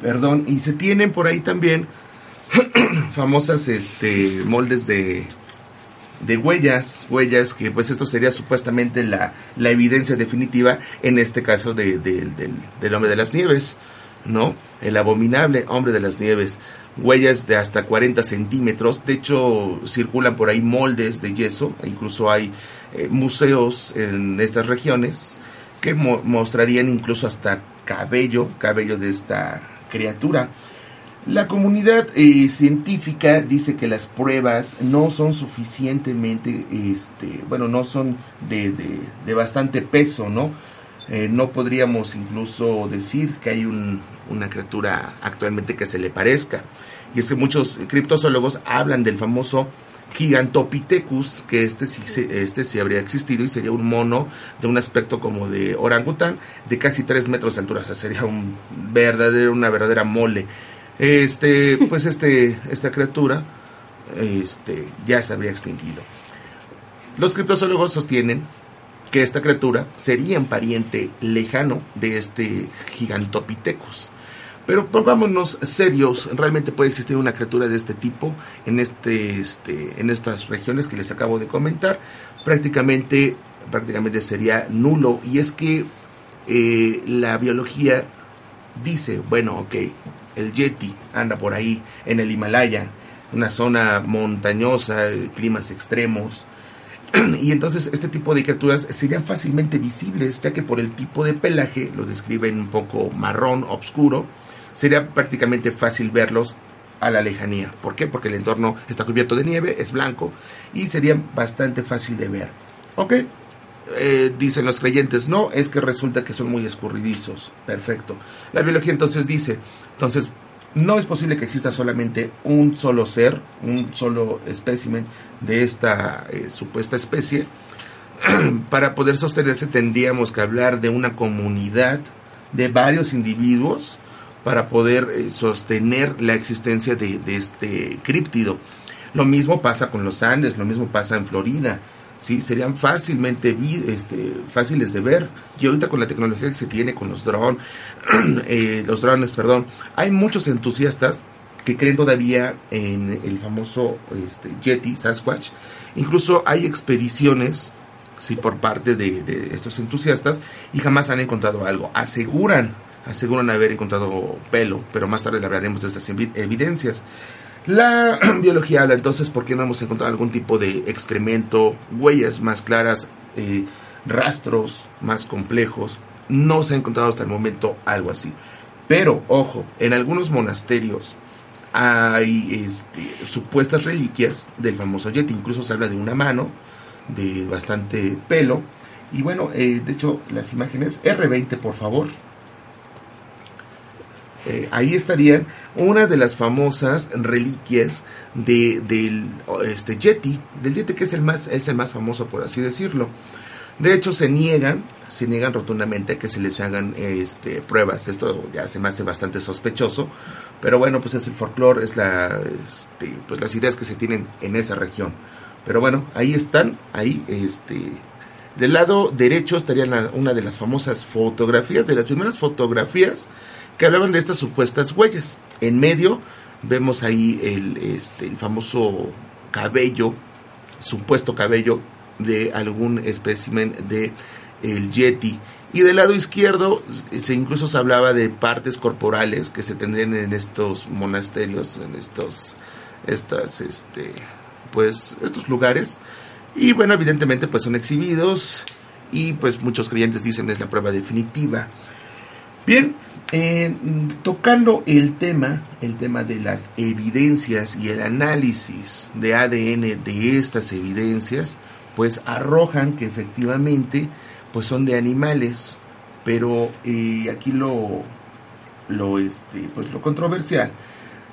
Perdón, y se tienen por ahí también famosas este, moldes de, de huellas, huellas que pues esto sería supuestamente la, la evidencia definitiva en este caso de, del, del hombre de las nieves, ¿no? El abominable hombre de las nieves huellas de hasta 40 centímetros. De hecho, circulan por ahí moldes de yeso, incluso hay eh, museos en estas regiones que mostrarían incluso hasta cabello, cabello de esta criatura. La comunidad eh, científica dice que las pruebas no son suficientemente, este, bueno, no son de, de, bastante peso, ¿no? Eh, no podríamos incluso decir que hay una criatura actualmente que se le parezca. Y es que muchos criptozoólogos hablan del famoso Gigantopithecus, que este sí, este sí habría existido y sería un mono de un aspecto como de orangután, de casi 3 metros de altura, o sea, sería un verdadero, una verdadera mole. Este, pues este, esta criatura este, ya se habría extinguido. Los criptozoólogos sostienen que esta criatura sería un pariente lejano de este Gigantopithecus. Pero pongámonos serios, realmente puede existir una criatura de este tipo en, este, este, en estas regiones que les acabo de comentar. Prácticamente, prácticamente sería nulo. Y es que eh, la biología dice, bueno, ok, el Yeti anda por ahí en el Himalaya, una zona montañosa, climas extremos. Y entonces este tipo de criaturas serían fácilmente visibles, ya que por el tipo de pelaje, lo describen un poco marrón, oscuro, sería prácticamente fácil verlos a la lejanía. ¿Por qué? Porque el entorno está cubierto de nieve, es blanco y sería bastante fácil de ver. ¿Ok? Eh, dicen los creyentes, no, es que resulta que son muy escurridizos. Perfecto. La biología entonces dice, entonces, no es posible que exista solamente un solo ser, un solo espécimen de esta eh, supuesta especie. Para poder sostenerse tendríamos que hablar de una comunidad de varios individuos para poder eh, sostener la existencia de, este críptido. Lo mismo pasa con los Andes, lo mismo pasa en Florida. ¿sí? Serían fácilmente este, fáciles de ver. Y ahorita con la tecnología que se tiene, con los drones, eh, los drones, perdón, hay muchos entusiastas que creen todavía en el famoso este, Yeti, Sasquatch. Incluso hay expediciones sí, por parte de estos entusiastas y jamás han encontrado algo. Aseguran aseguran haber encontrado pelo, pero más tarde hablaremos de estas evidencias. La biología habla entonces por qué no hemos encontrado algún tipo de excremento, huellas más claras, eh, rastros más complejos. No se ha encontrado hasta el momento algo así. Pero, ojo, en algunos monasterios hay este, supuestas reliquias del famoso Yeti. Incluso se habla de una mano de bastante pelo. Y bueno, eh, de hecho, las imágenes, R20 por favor. Eh, ahí estarían una de las famosas reliquias de, del este Yeti, del Yeti que es el más es el más famoso por así decirlo. De hecho se niegan, se niegan rotundamente a que se les hagan este, pruebas. Esto ya se me hace bastante sospechoso, pero bueno, pues es el folclore, es la este, pues las ideas que se tienen en esa región. Pero bueno, ahí están, ahí este del lado derecho estaría una de las famosas fotografías, de las primeras fotografías que hablaban de estas supuestas huellas. En medio vemos ahí el, este, el famoso cabello, supuesto cabello de algún espécimen de el yeti. Y del lado izquierdo se incluso se hablaba de partes corporales que se tendrían en estos monasterios, en estos estas este pues estos lugares y bueno, evidentemente pues son exhibidos y pues muchos creyentes dicen es la prueba definitiva. Bien, eh, tocando el tema, el tema de las evidencias y el análisis de ADN de estas evidencias, pues arrojan que efectivamente pues son de animales, pero eh, aquí lo, lo, este, pues lo controversial.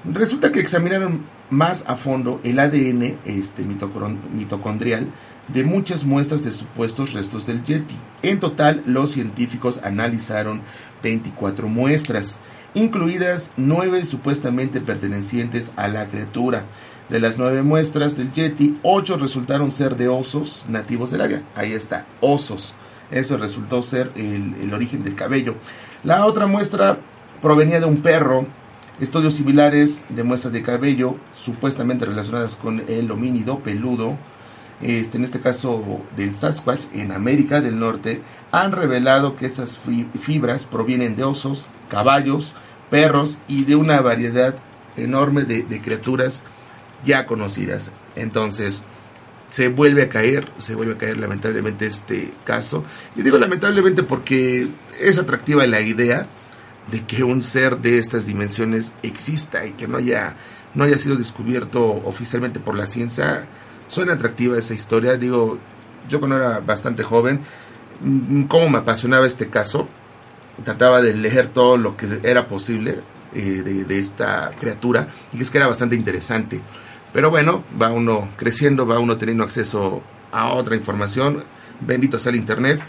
Resulta que examinaron más a fondo el ADN este, mitocondrial de muchas muestras de supuestos restos del Yeti. En total, los científicos analizaron 24 muestras, incluidas 9 supuestamente pertenecientes a la criatura. De las 9 muestras del Yeti, 8 resultaron ser de osos nativos del área. Ahí está, osos. Eso resultó ser el, el origen del cabello. La otra muestra provenía de un perro. Estudios similares de muestras de cabello supuestamente relacionadas con el homínido peludo este, en este caso del Sasquatch en América del Norte, han revelado que esas fibras provienen de osos, caballos, perros y de una variedad enorme de, criaturas ya conocidas. Entonces, se vuelve a caer, se vuelve a caer lamentablemente este caso. Y digo lamentablemente porque es atractiva la idea de que un ser de estas dimensiones exista y que no haya, no haya sido descubierto oficialmente por la ciencia. Suena atractiva esa historia. Digo, yo cuando era bastante joven, mm, cómo me apasionaba este caso. Trataba de leer todo lo que era posible eh, de, de esta criatura y es que era bastante interesante. Pero bueno, va uno creciendo, va uno teniendo acceso a otra información, bendito sea el Internet,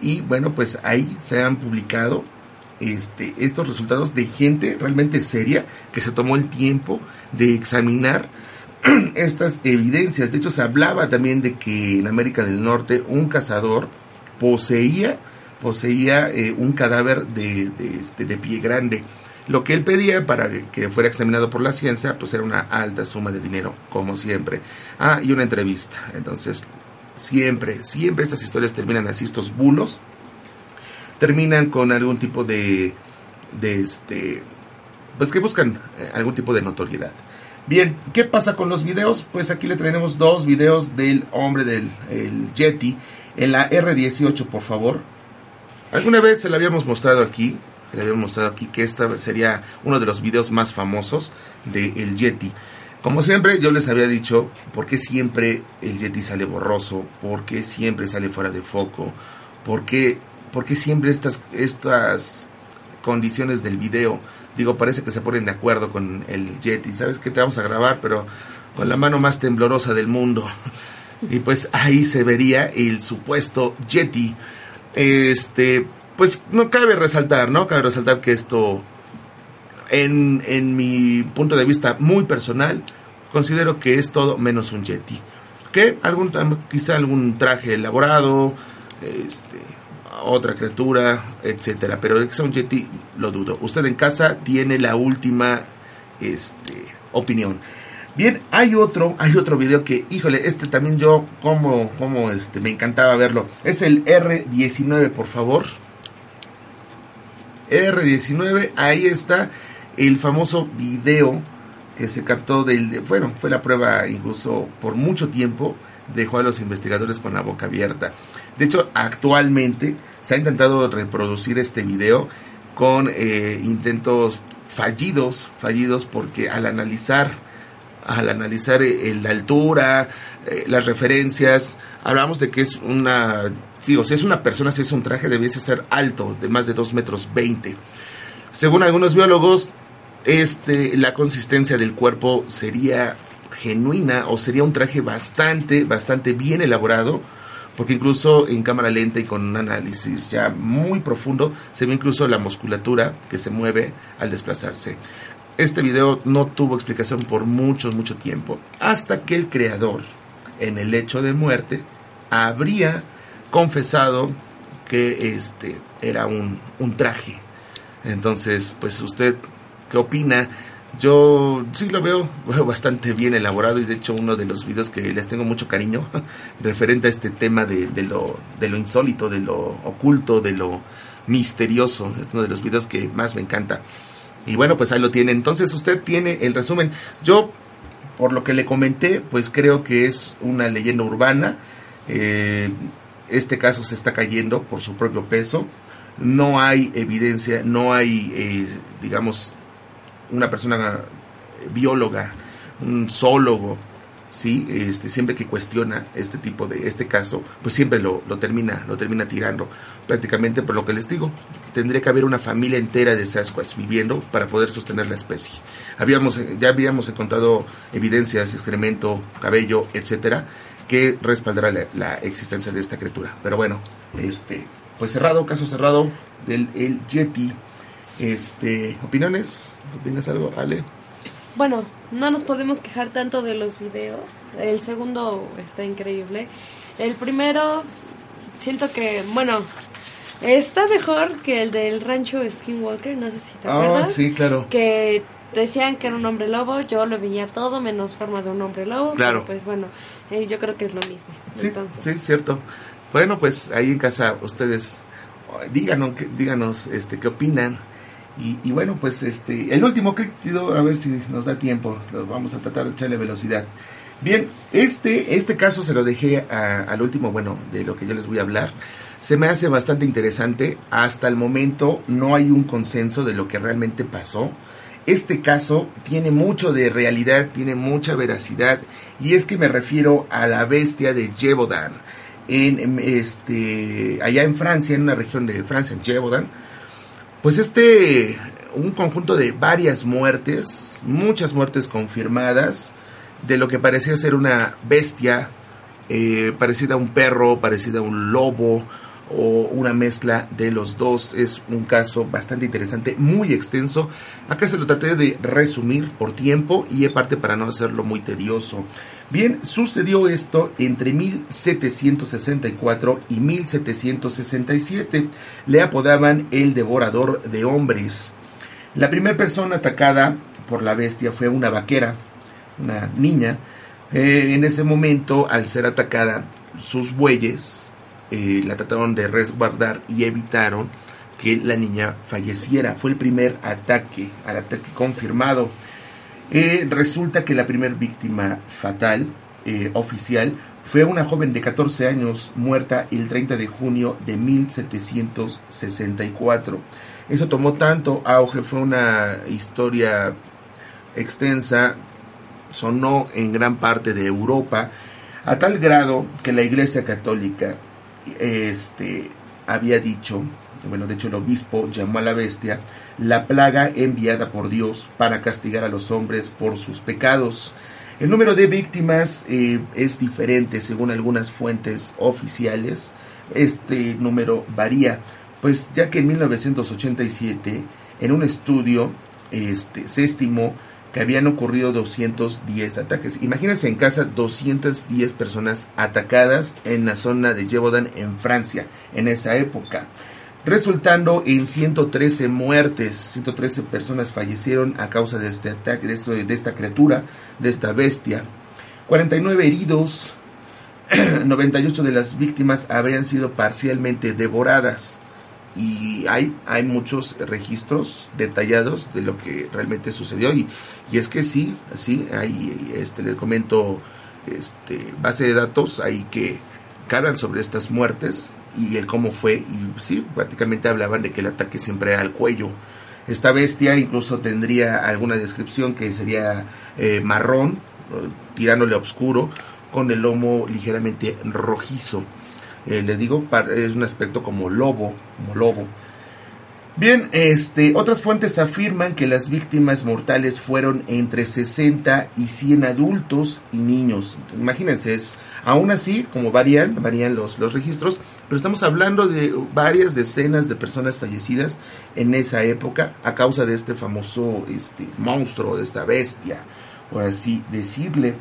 y bueno, pues ahí se han publicado este, estos resultados de gente realmente seria que se tomó el tiempo de examinar estas evidencias. De hecho, se hablaba también de que en América del Norte un cazador poseía, poseía eh, un cadáver de, este, de pie grande. Lo que él pedía para que fuera examinado por la ciencia, pues era una alta suma de dinero, como siempre. Ah, y una entrevista. Entonces, siempre, siempre estas historias terminan así, estos bulos, terminan con algún tipo de, de este, pues que buscan eh, algún tipo de notoriedad. Bien, ¿qué pasa con los videos? Pues aquí le traeremos dos videos del hombre del el Yeti en la R18, por favor. Alguna vez se lo habíamos mostrado aquí, le habíamos mostrado aquí que este sería uno de los videos más famosos de el Yeti. Como siempre, yo les había dicho por qué siempre el Yeti sale borroso, por qué siempre sale fuera de foco, por qué, por qué siempre estas, estas condiciones del video, digo, parece que se ponen de acuerdo con el Yeti, ¿sabes qué te vamos a grabar? Pero con la mano más temblorosa del mundo. Y pues ahí se vería el supuesto Yeti. Este, pues no cabe resaltar, ¿no? Cabe resaltar que esto, en, en mi punto de vista muy personal, considero que es todo menos un Yeti. Que algún, quizá algún traje elaborado, este, otra criatura, etcétera. Pero sea un Yeti, lo dudo. Usted en casa tiene la última este, opinión. Bien, hay otro, hay otro video que, híjole, este también yo, como, como este, me encantaba verlo. Es el R19, por favor. R19, ahí está el famoso video que se captó del, bueno, fue la prueba incluso por mucho tiempo, dejó a los investigadores con la boca abierta. De hecho, actualmente se ha intentado reproducir este video con eh, intentos fallidos, fallidos porque al analizar al analizar eh, la altura, eh, las referencias, hablamos de que es una, sí, o es una persona, si es un traje, debiese ser alto, de más de 2 metros 20. Según algunos biólogos, este, la consistencia del cuerpo sería genuina o sería un traje bastante, bastante bien elaborado, porque incluso en cámara lenta y con un análisis ya muy profundo se ve incluso la musculatura que se mueve al desplazarse. Este video no tuvo explicación por mucho, mucho tiempo, hasta que el creador, en el hecho de muerte, habría confesado que este era un, un traje. Entonces, pues usted, ¿qué opina? Yo sí lo veo bastante bien elaborado y de hecho uno de los videos que les tengo mucho cariño referente a este tema de, lo, de lo insólito, de lo oculto, de lo misterioso. Es uno de los videos que más me encanta. Y bueno, pues ahí lo tiene. Entonces usted tiene el resumen. Yo, por lo que le comenté, pues creo que es una leyenda urbana. Eh, este caso se está cayendo por su propio peso. No hay evidencia, no hay, eh, digamos, una persona bióloga, un zoólogo, ¿sí? Este, siempre que cuestiona este tipo de, este caso, pues siempre lo, lo, termina, lo termina tirando. Prácticamente por lo que les digo, tendría que haber una familia entera de Sasquatch viviendo para poder sostener la especie. Habíamos, ya habíamos encontrado evidencias, excremento, cabello, etcétera, que respaldará la, la existencia de esta criatura. Pero bueno, este, pues cerrado, caso cerrado del el Yeti. Este, ¿opiniones? ¿Opinas algo, Ale? Bueno, no nos podemos quejar tanto de los videos. El segundo está increíble. El primero, siento que, bueno, está mejor que el del rancho Skinwalker, no sé si te acuerdas. Oh, sí, claro. Que decían que era un hombre lobo, yo lo veía todo menos forma de un hombre lobo. Claro. pues bueno, eh, yo creo que es lo mismo. Sí, Entonces. sí, cierto. Bueno, pues ahí en casa ustedes díganos, díganos este, qué opinan. Y, y, bueno, pues este, el último crítico, a ver si nos da tiempo, vamos a tratar de echarle velocidad. Bien, este, este caso se lo dejé al último, bueno, de lo que yo les voy a hablar. Se me hace bastante interesante. Hasta el momento no hay un consenso de lo que realmente pasó. Este caso tiene mucho de realidad, tiene mucha veracidad, y es que me refiero a la bestia de Gévaudan. En, este, allá en Francia, en una región de Francia, en Gévaudan, pues este, un conjunto de varias muertes, muchas muertes confirmadas, de lo que parecía ser una bestia, eh, parecida a un perro, parecida a un lobo, o una mezcla de los dos. Es un caso bastante interesante, muy extenso. Acá se lo traté de resumir por tiempo y parte para no hacerlo muy tedioso. Bien, sucedió esto entre 1764 y 1767. Le apodaban el devorador de hombres. La primera persona atacada por la bestia fue una vaquera, una niña. Eh, en ese momento, al ser atacada, sus bueyes eh, la trataron de resguardar y evitaron que la niña falleciera. Fue el primer ataque, al ataque confirmado. Eh, resulta que la primera víctima fatal, eh, oficial, fue una joven de 14 años muerta el 30 de junio de 1764. Eso tomó tanto auge, fue una historia extensa, sonó en gran parte de Europa, a tal grado que la Iglesia Católica este, había dicho, bueno, de hecho el obispo llamó a la bestia la plaga enviada por Dios para castigar a los hombres por sus pecados. El número de víctimas eh, es diferente según algunas fuentes oficiales. Este número varía, pues ya que en 1987, en un estudio, este, se estimó que habían ocurrido 210 ataques. Imagínense en casa 210 personas atacadas en la zona de Gévaudan en Francia en esa época, resultando en 113 muertes, 113 personas fallecieron a causa de este ataque, de, de esta criatura, de esta bestia. 49 heridos, 98 de las víctimas habrían sido parcialmente devoradas y hay, hay muchos registros detallados de lo que realmente sucedió y, y es que sí, sí, hay, este, les comento, este, base de datos ahí que hablan sobre estas muertes y el cómo fue y sí, prácticamente hablaban de que el ataque siempre era al cuello. Esta bestia incluso tendría alguna descripción que sería eh, marrón, tirándole oscuro, con el lomo ligeramente rojizo. Eh, le digo, es un aspecto como lobo, como lobo. Bien, este, otras fuentes afirman que las víctimas mortales fueron entre 60 y 100 adultos y niños. Imagínense, es, aún así, como varían, varían los, los registros, pero estamos hablando de varias decenas de personas fallecidas en esa época a causa de este famoso este, monstruo, de esta bestia, por así decirle.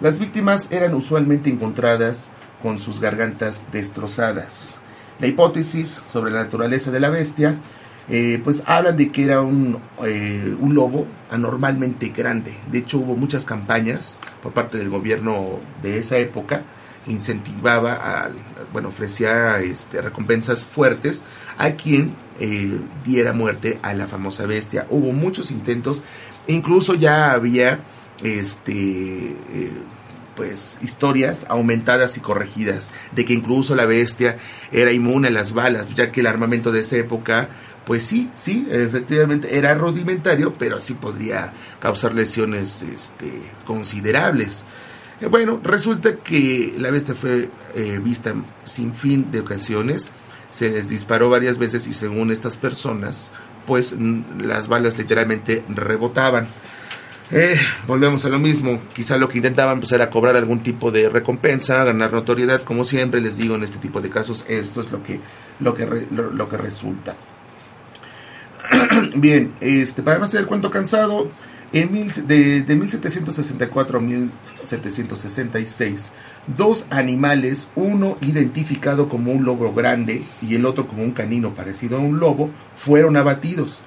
Las víctimas eran usualmente encontradas con sus gargantas destrozadas. La hipótesis sobre la naturaleza de la bestia, eh, pues hablan de que era un, eh, un, lobo anormalmente grande. De hecho, hubo muchas campañas por parte del gobierno de esa época incentivaba, a, bueno, ofrecía este, recompensas fuertes a quien eh, diera muerte a la famosa bestia. Hubo muchos intentos, incluso ya había este pues historias aumentadas y corregidas de que incluso la bestia era inmune a las balas, ya que el armamento de esa época pues sí, sí, efectivamente era rudimentario, pero sí podría causar lesiones este, considerables. Eh, bueno, resulta que la bestia fue eh, vista sin fin de ocasiones, se les disparó varias veces y según estas personas, pues las balas literalmente rebotaban. Eh, volvemos a lo mismo, quizá lo que intentaban pues, era cobrar algún tipo de recompensa, ganar notoriedad, como siempre les digo en este tipo de casos, esto es lo que, lo que, lo, que resulta. Bien, este, para no hacer el cuento cansado, en mil, de, de 1764 a 1766, dos animales, uno identificado como un lobo grande y el otro como un canino parecido a un lobo, fueron abatidos.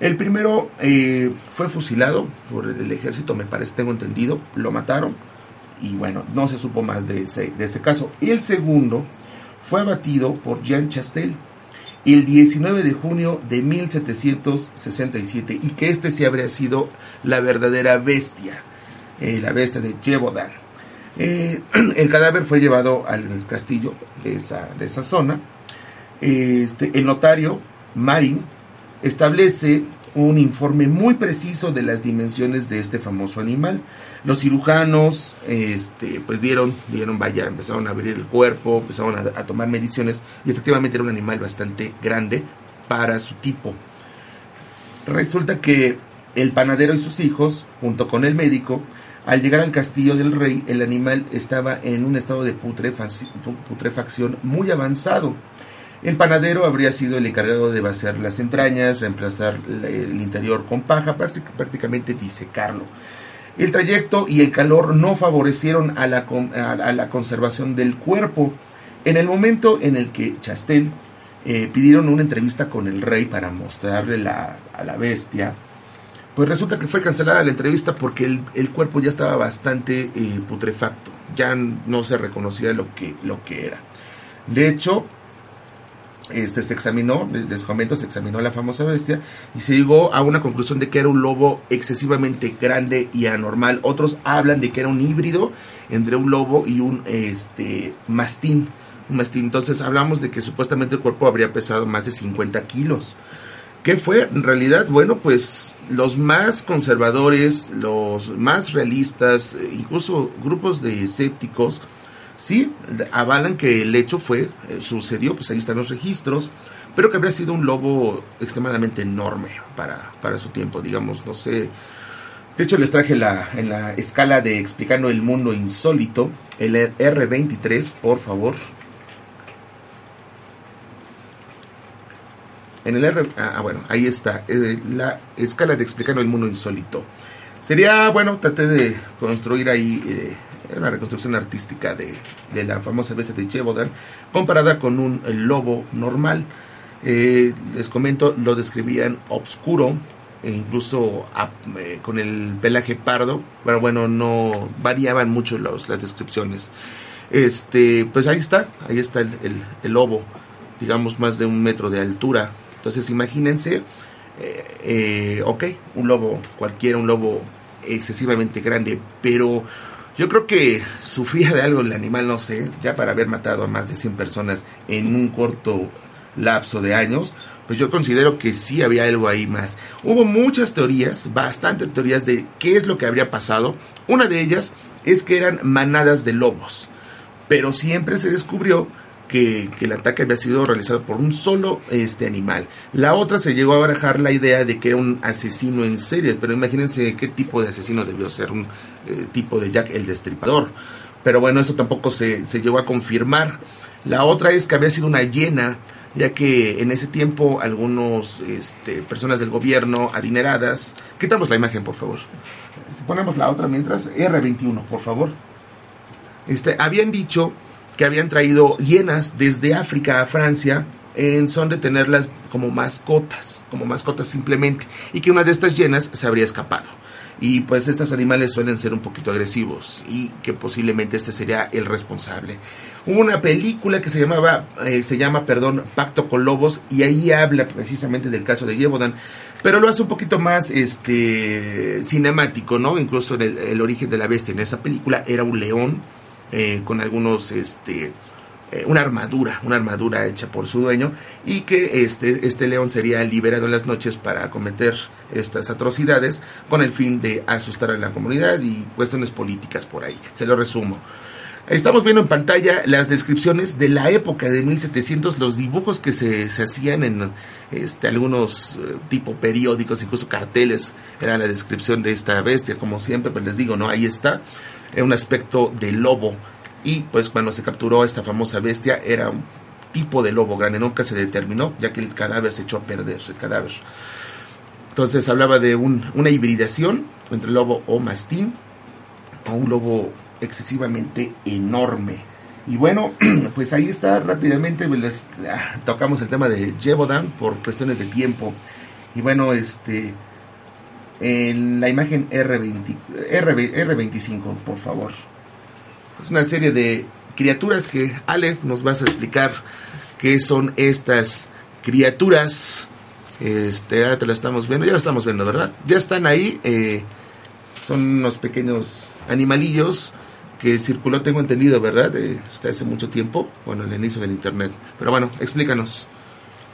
El primero eh, fue fusilado por el ejército, me parece, tengo entendido, lo mataron y bueno, no se supo más de ese, de ese caso. El segundo fue abatido por Jean Chastel el 19 de junio de 1767 y que este sí habría sido la verdadera bestia. eh, la bestia de Jevodan. Eh, el cadáver fue llevado al castillo de esa, de esa zona. Este, el notario, Marin, establece un informe muy preciso de las dimensiones de este famoso animal. Los cirujanos, este, pues dieron, dieron, vaya, empezaron a abrir el cuerpo, empezaron a, tomar mediciones y efectivamente era un animal bastante grande para su tipo. Resulta que el panadero y sus hijos, junto con el médico, al llegar al castillo del rey, el animal estaba en un estado de putrefacción muy avanzado. El panadero habría sido el encargado de vaciar las entrañas, reemplazar el interior con paja, prácticamente disecarlo. El trayecto y el calor no favorecieron a la, conservación del cuerpo. En el momento en el que Chastel eh, pidieron una entrevista con el rey para mostrarle la, a la bestia, pues resulta que fue cancelada la entrevista porque el, el cuerpo ya estaba bastante eh, putrefacto, ya no se reconocía lo que, lo que era. De hecho, este se examinó, les comento, se examinó la famosa bestia y se llegó a una conclusión de que era un lobo excesivamente grande y anormal. Otros hablan de que era un híbrido entre un lobo y un este mastín. Un mastín. Entonces hablamos de que supuestamente el cuerpo habría pesado más de 50 kilos. ¿Qué fue? En realidad, bueno, pues los más conservadores, los más realistas, incluso grupos de escépticos, sí, avalan que el hecho fue, eh, sucedió, pues ahí están los registros, pero que habría sido un lobo extremadamente enorme para, para su tiempo, digamos, no sé. De hecho, les traje la, en la escala de explicando el mundo insólito, el R23, por favor. En el R, ah, bueno, ahí está, eh, la escala de explicando el mundo insólito. Sería, bueno, traté de construir ahí eh, una reconstrucción artística de, de, la famosa bestia de Jevodan, comparada con un lobo normal. Eh, les comento, lo describían obscuro, e incluso eh, con el pelaje pardo, pero bueno, no variaban mucho los, las descripciones. Este, pues ahí está, ahí está el, el, lobo, digamos más de un metro de altura. Entonces imagínense, eh, eh, ok, un lobo cualquiera, un lobo excesivamente grande, pero yo creo que sufría de algo el animal, no sé, ya para haber matado a más de 100 personas en un corto lapso de años, pues yo considero que sí había algo ahí más. Hubo muchas teorías, bastantes teorías de qué es lo que habría pasado. Una de ellas es que eran manadas de lobos, pero siempre se descubrió que, el ataque había sido realizado por un solo este animal. La otra se llegó a barajar la idea de que era un asesino en serie, pero imagínense qué tipo de asesino debió ser, un eh, tipo de Jack el Destripador. Pero bueno, eso tampoco se, se llegó a confirmar. La otra es que había sido una hiena, ya que en ese tiempo algunos este, personas del gobierno adineradas, quitamos la imagen por favor, ponemos la otra mientras, R21 por favor, este, habían dicho que habían traído hienas desde África a Francia en son de tenerlas como mascotas, como mascotas simplemente, y que una de estas hienas se habría escapado. Y pues estos animales suelen ser un poquito agresivos y que posiblemente este sería el responsable. Hubo una película que se llamaba, eh, se llama, perdón, Pacto con Lobos y ahí habla precisamente del caso de Yevodan, pero lo hace un poquito más este cinemático, ¿no? Incluso el, el origen de la bestia en esa película era un león eh, con algunos, este, eh, una armadura, una armadura hecha por su dueño y que este, este león sería liberado en las noches para cometer estas atrocidades con el fin de asustar a la comunidad y cuestiones políticas por ahí. Se lo resumo. Estamos viendo en pantalla las descripciones de la época de 1700, los dibujos que se, se hacían en este, algunos eh, tipo periódicos, incluso carteles, era la descripción de esta bestia, como siempre, pues les digo, ¿no? Ahí está un aspecto de lobo y pues cuando se capturó esta famosa bestia era un tipo de lobo grande, nunca se determinó ya que el cadáver se echó a perder, el cadáver. Entonces hablaba de un, una hibridación entre lobo o mastín o un lobo excesivamente enorme. Y bueno, pues ahí está rápidamente, pues les, ah, tocamos el tema de Jevodan por cuestiones de tiempo. Y bueno, este en la imagen R20, R, R25, por favor. Es una serie de criaturas que Ale nos vas a explicar qué son estas criaturas. Este, ya te la estamos viendo, ya la estamos viendo, ¿verdad? Ya están ahí. Eh, Son unos pequeños animalillos que circuló, tengo entendido, ¿verdad? hasta hace mucho tiempo, bueno, el inicio del Internet. Pero bueno, explícanos.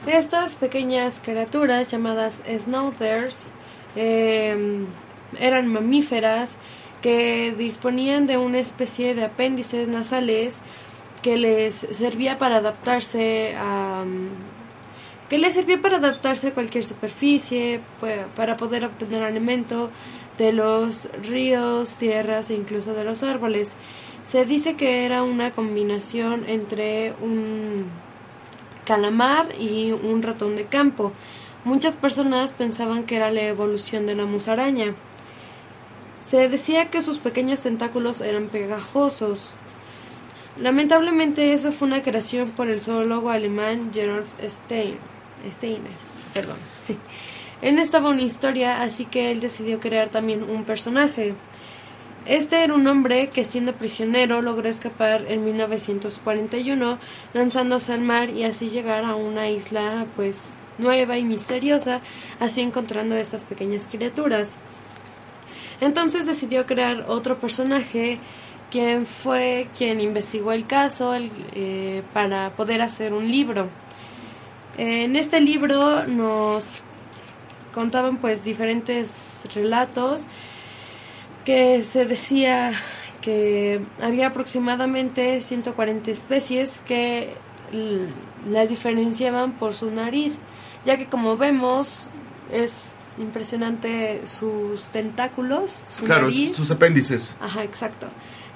Estas pequeñas criaturas llamadas Snowthers eh, eran mamíferas que disponían de una especie de apéndices nasales que les servía para adaptarse a que les servía para adaptarse a cualquier superficie, para poder obtener alimento de los ríos, tierras e incluso de los árboles. Se dice que era una combinación entre un calamar y un ratón de campo. Muchas personas pensaban que era la evolución de la musaraña. Se decía que sus pequeños tentáculos eran pegajosos. Lamentablemente esa fue una creación por el zoólogo alemán Gerolf Stein, Steiner. Perdón. Él estaba una historia, así que él decidió crear también un personaje. Este era un hombre que siendo prisionero logró escapar en 1941 lanzándose al mar y así llegar a una isla pues nueva y misteriosa, así encontrando estas pequeñas criaturas. Entonces decidió crear otro personaje, quien fue quien investigó el caso eh, para poder hacer un libro. En este libro nos contaban pues diferentes relatos que se decía que había aproximadamente 140 especies que las diferenciaban por su nariz, ya que como vemos es impresionante sus tentáculos, su claro, sus apéndices. Ajá, exacto.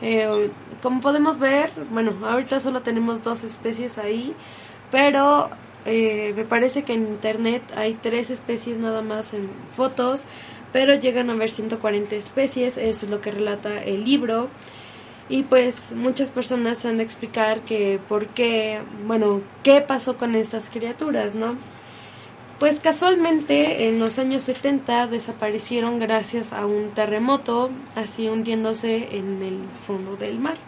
Eh, como podemos ver, bueno, ahorita solo tenemos dos especies ahí, pero eh, me parece que en internet hay tres especies nada más en fotos, pero llegan a ver 140 especies, eso es lo que relata el libro. Y pues muchas personas han de explicar que por qué, bueno, qué pasó con estas criaturas, ¿no? Pues casualmente en los años 70 desaparecieron gracias a un terremoto, así hundiéndose en el fondo del mar.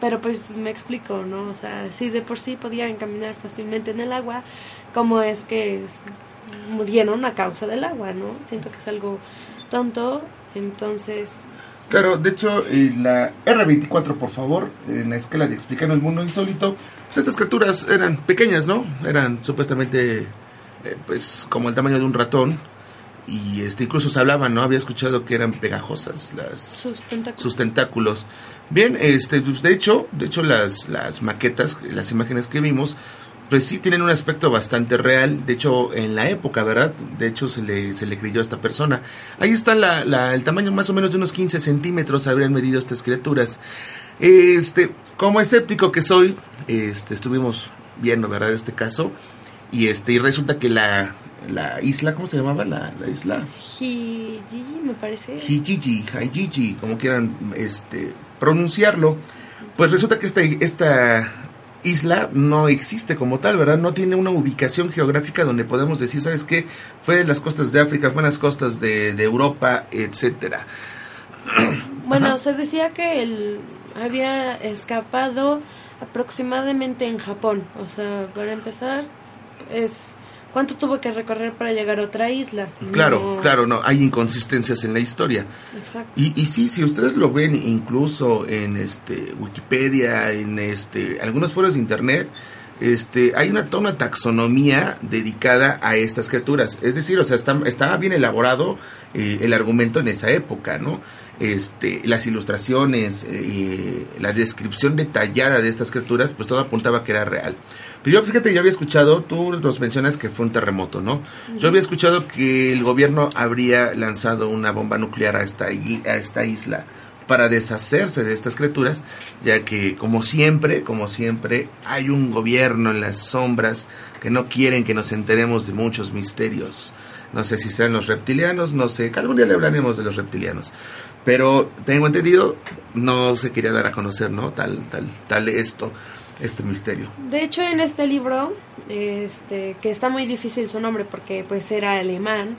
Pero pues me explico, ¿no? O sea, si de por sí podían caminar fácilmente en el agua, ¿cómo es que murieron a causa del agua, ¿no? Siento que es algo tonto, entonces... Claro, de hecho, la R24, por favor, en la escala de explicar el mundo insólito, pues estas criaturas eran pequeñas, ¿no? Eran supuestamente, eh, pues, como el tamaño de un ratón. Y este, incluso se hablaban, ¿no? Había escuchado que eran pegajosas las, sus tentáculos. Sus tentáculos. Bien, este, pues, de hecho, de hecho las, las maquetas, las imágenes que vimos, pues sí tienen un aspecto bastante real. De hecho, en la época, ¿verdad? De hecho, se le, se le creyó a esta persona. Ahí está la, la, el tamaño más o menos de unos 15 centímetros habrían medido estas criaturas. Este, como escéptico que soy, este, estuvimos viendo, ¿verdad? Este caso. Y este, y resulta que la, la isla, ¿cómo se llamaba la, la isla? Hijiji, me parece. Hijiji, Hijiji, como quieran este, pronunciarlo. Pues resulta que esta, esta isla no existe como tal, ¿verdad? No tiene una ubicación geográfica donde podemos decir, ¿sabes qué? Fue en las costas de África, fue en las costas de, Europa, etcétera. Bueno, se decía que él había escapado aproximadamente en Japón. O sea, para empezar, es ¿Cuánto tuvo que recorrer para llegar a otra isla? Claro, claro, no, hay inconsistencias en la historia. Exacto. Y, y sí, si ustedes lo ven incluso en este Wikipedia, en este algunos foros de internet, este, hay una, toda una taxonomía dedicada a estas criaturas. Es decir, o sea, está, estaba bien elaborado eh, el argumento en esa época, ¿no? Este, las ilustraciones, eh, la descripción detallada de estas criaturas, pues todo apuntaba que era real. Pero yo, fíjate, yo había escuchado, tú nos mencionas que fue un terremoto, ¿no? Yo había escuchado que el gobierno habría lanzado una bomba nuclear a esta, a esta isla para deshacerse de estas criaturas, ya que como siempre, como siempre, hay un gobierno en las sombras que no quieren que nos enteremos de muchos misterios. No sé si sean los reptilianos, no sé, que algún día le hablaremos de los reptilianos. Pero tengo entendido, no se quería dar a conocer, ¿no? Tal, tal, tal esto, este misterio. De hecho, en este libro, este, que está muy difícil su nombre porque pues era alemán,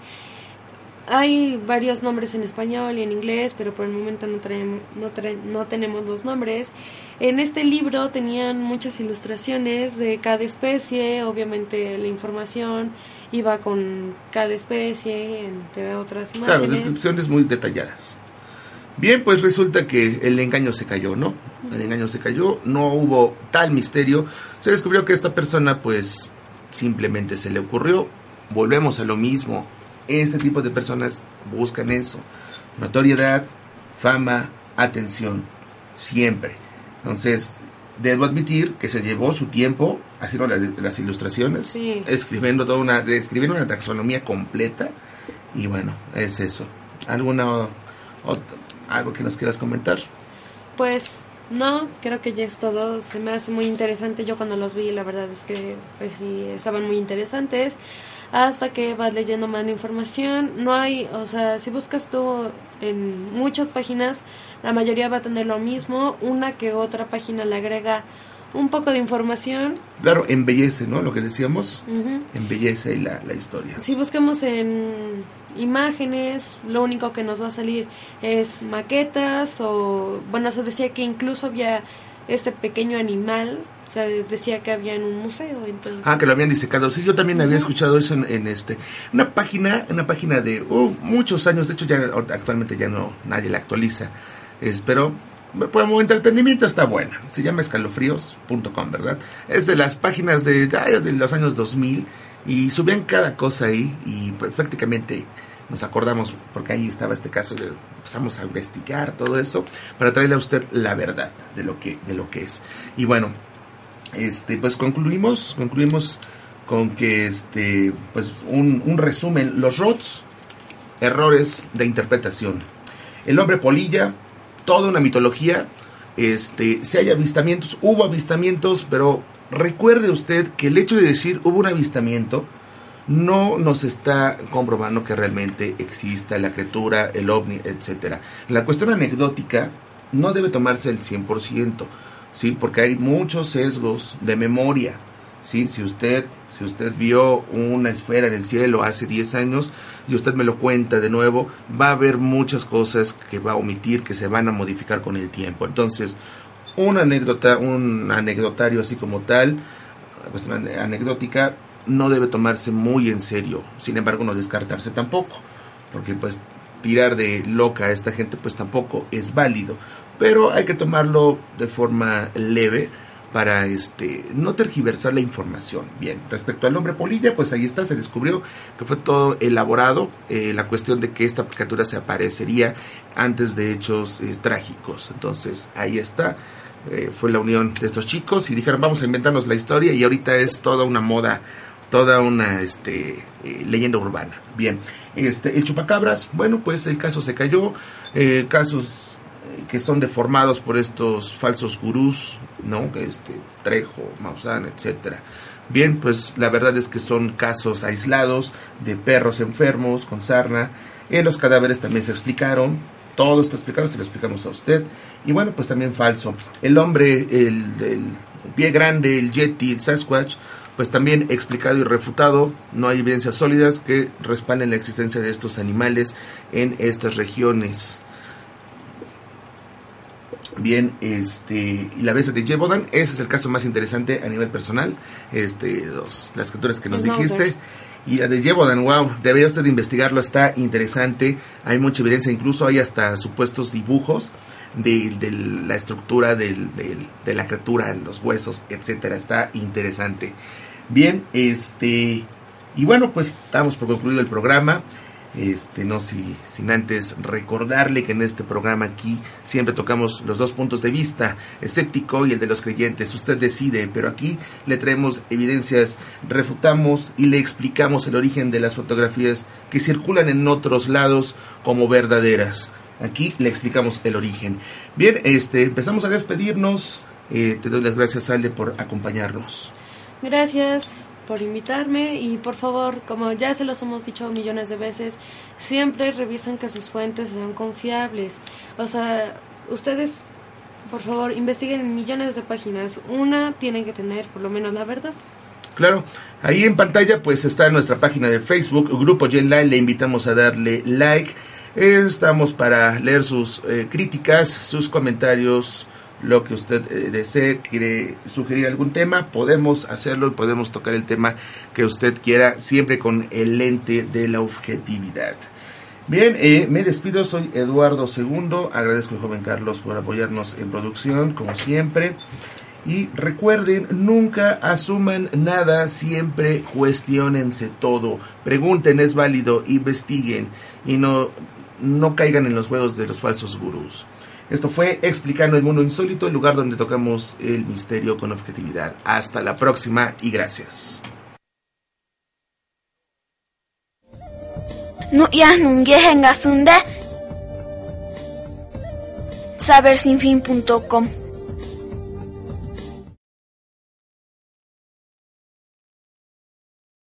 hay varios nombres en español y en inglés, pero por el momento no, traemos, no, no tenemos los nombres. En este libro tenían muchas ilustraciones de cada especie, obviamente la información iba con cada especie, entre otras imágenes. Claro, descripciones muy detalladas. Bien, pues resulta que el engaño se cayó, ¿no? El engaño se cayó, no hubo tal misterio. Se descubrió que esta persona, pues, simplemente se le ocurrió. Volvemos a lo mismo. Este tipo de personas buscan eso. Notoriedad, fama, atención. Siempre. Entonces, debo admitir que se llevó su tiempo haciendo las ilustraciones, escribiendo toda una, escribiendo una taxonomía completa. Y bueno, es eso. ¿Alguna algo que nos quieras comentar? Pues no, creo que ya es todo. Se me hace muy interesante. Yo cuando los vi, la verdad es que pues sí, estaban muy interesantes. Hasta que vas leyendo más información. No hay, o sea, si buscas tú en muchas páginas, la mayoría va a tener lo mismo. Una que otra página le agrega un poco de información. Claro, embellece, ¿no? Lo que decíamos, embellece la, la historia. Si buscamos en imágenes, lo único que nos va a salir es maquetas o, bueno, se decía que incluso había este pequeño animal, se decía que había en un museo, entonces... Ah, que lo habían disecado. Sí, yo también había escuchado eso en, este una página, una página de uh, muchos años, de hecho ya actualmente ya no nadie la actualiza. pero como entretenimiento está buena. Se llama escalofríos.com, ¿verdad? Es de las páginas de, de los años 2000 y subían cada cosa ahí y prácticamente nos acordamos, porque ahí estaba este caso, y empezamos a investigar todo eso para traerle a usted la verdad de lo que, de lo que es. Y bueno, este, pues concluimos, concluimos con que este, pues un, un resumen, los ROTS, errores de interpretación. El hombre polilla, toda una mitología, este, si hay avistamientos, hubo avistamientos, pero recuerde usted que el hecho de decir hubo un avistamiento no nos está comprobando que realmente exista la criatura, el ovni, etcétera. La cuestión anecdótica no debe tomarse el 100%, ¿sí? Porque hay muchos sesgos de memoria, ¿sí? Si usted, si usted vio una esfera en el cielo hace 10 años y usted me lo cuenta de nuevo, va a haber muchas cosas que va a omitir, que se van a modificar con el tiempo. Entonces, una anécdota, un anecdotario así como tal, pues anecdótica, no debe tomarse muy en serio. Sin embargo, no descartarse tampoco, porque pues tirar de loca a esta gente pues tampoco es válido. Pero hay que tomarlo de forma leve para este no tergiversar la información. Bien, respecto al hombre polilla, pues ahí está, se descubrió que fue todo elaborado, eh, la cuestión de que esta criatura se aparecería antes de hechos eh, trágicos. Entonces, ahí está. Eh, fue la unión de estos chicos y dijeron vamos a inventarnos la historia y ahorita es toda una moda toda una este, leyenda urbana. Bien, este, el chupacabras, bueno, pues el caso se cayó, casos que son deformados por estos falsos gurús, ¿no? Este, Trejo, Maussan, etcétera. Bien, pues la verdad es que son casos aislados de perros enfermos con sarna. En los cadáveres también se explicaron. Todo está explicado, se lo explicamos a usted. Y bueno, pues también falso. El hombre, el, el pie grande, el yeti, el Sasquatch, pues también explicado y refutado. No hay evidencias sólidas que respalden la existencia de estos animales en estas regiones. Bien, este, y la bestia de Jebodan, ese es el caso más interesante a nivel personal, este, las criaturas que nos dijiste. Y la de Jebodan, wow, debería usted investigarlo, está interesante, hay mucha evidencia, incluso hay hasta supuestos dibujos de, de la estructura del, de la criatura, los huesos, etcétera, está interesante. Bien, este, y bueno, pues estamos por concluido el programa. Este, no si, sin antes recordarle que en este programa aquí siempre tocamos los dos puntos de vista, escéptico y el de los creyentes. Usted decide, pero aquí le traemos evidencias, refutamos y le explicamos el origen de las fotografías que circulan en otros lados como verdaderas. Aquí le explicamos el origen. Bien, este, empezamos a despedirnos. Eh, te doy las gracias, Ale, por acompañarnos. Gracias por invitarme y por favor, como ya se los hemos dicho millones de veces, siempre revisen que sus fuentes sean confiables. O sea, ustedes, por favor, investiguen en millones de páginas. Una tiene que tener por lo menos la verdad. Claro. Ahí en pantalla pues está nuestra página de Facebook, Grupo Genline, le invitamos a darle like. Estamos para leer sus eh, críticas, sus comentarios, lo que usted eh, desee, quiere sugerir algún tema, podemos hacerlo podemos tocar el tema que usted quiera, siempre con el lente de la objetividad. Bien, eh, me despido, soy Eduardo Segundo, agradezco al joven Carlos por apoyarnos en producción, como siempre. Y recuerden, nunca asuman nada, siempre cuestionense todo. Pregunten, es válido, investiguen y no, no caigan en los juegos de los falsos gurús. Esto fue Explicando el Mundo Insólito, el lugar donde tocamos el misterio con objetividad. Hasta la próxima y gracias. sabersinfin.com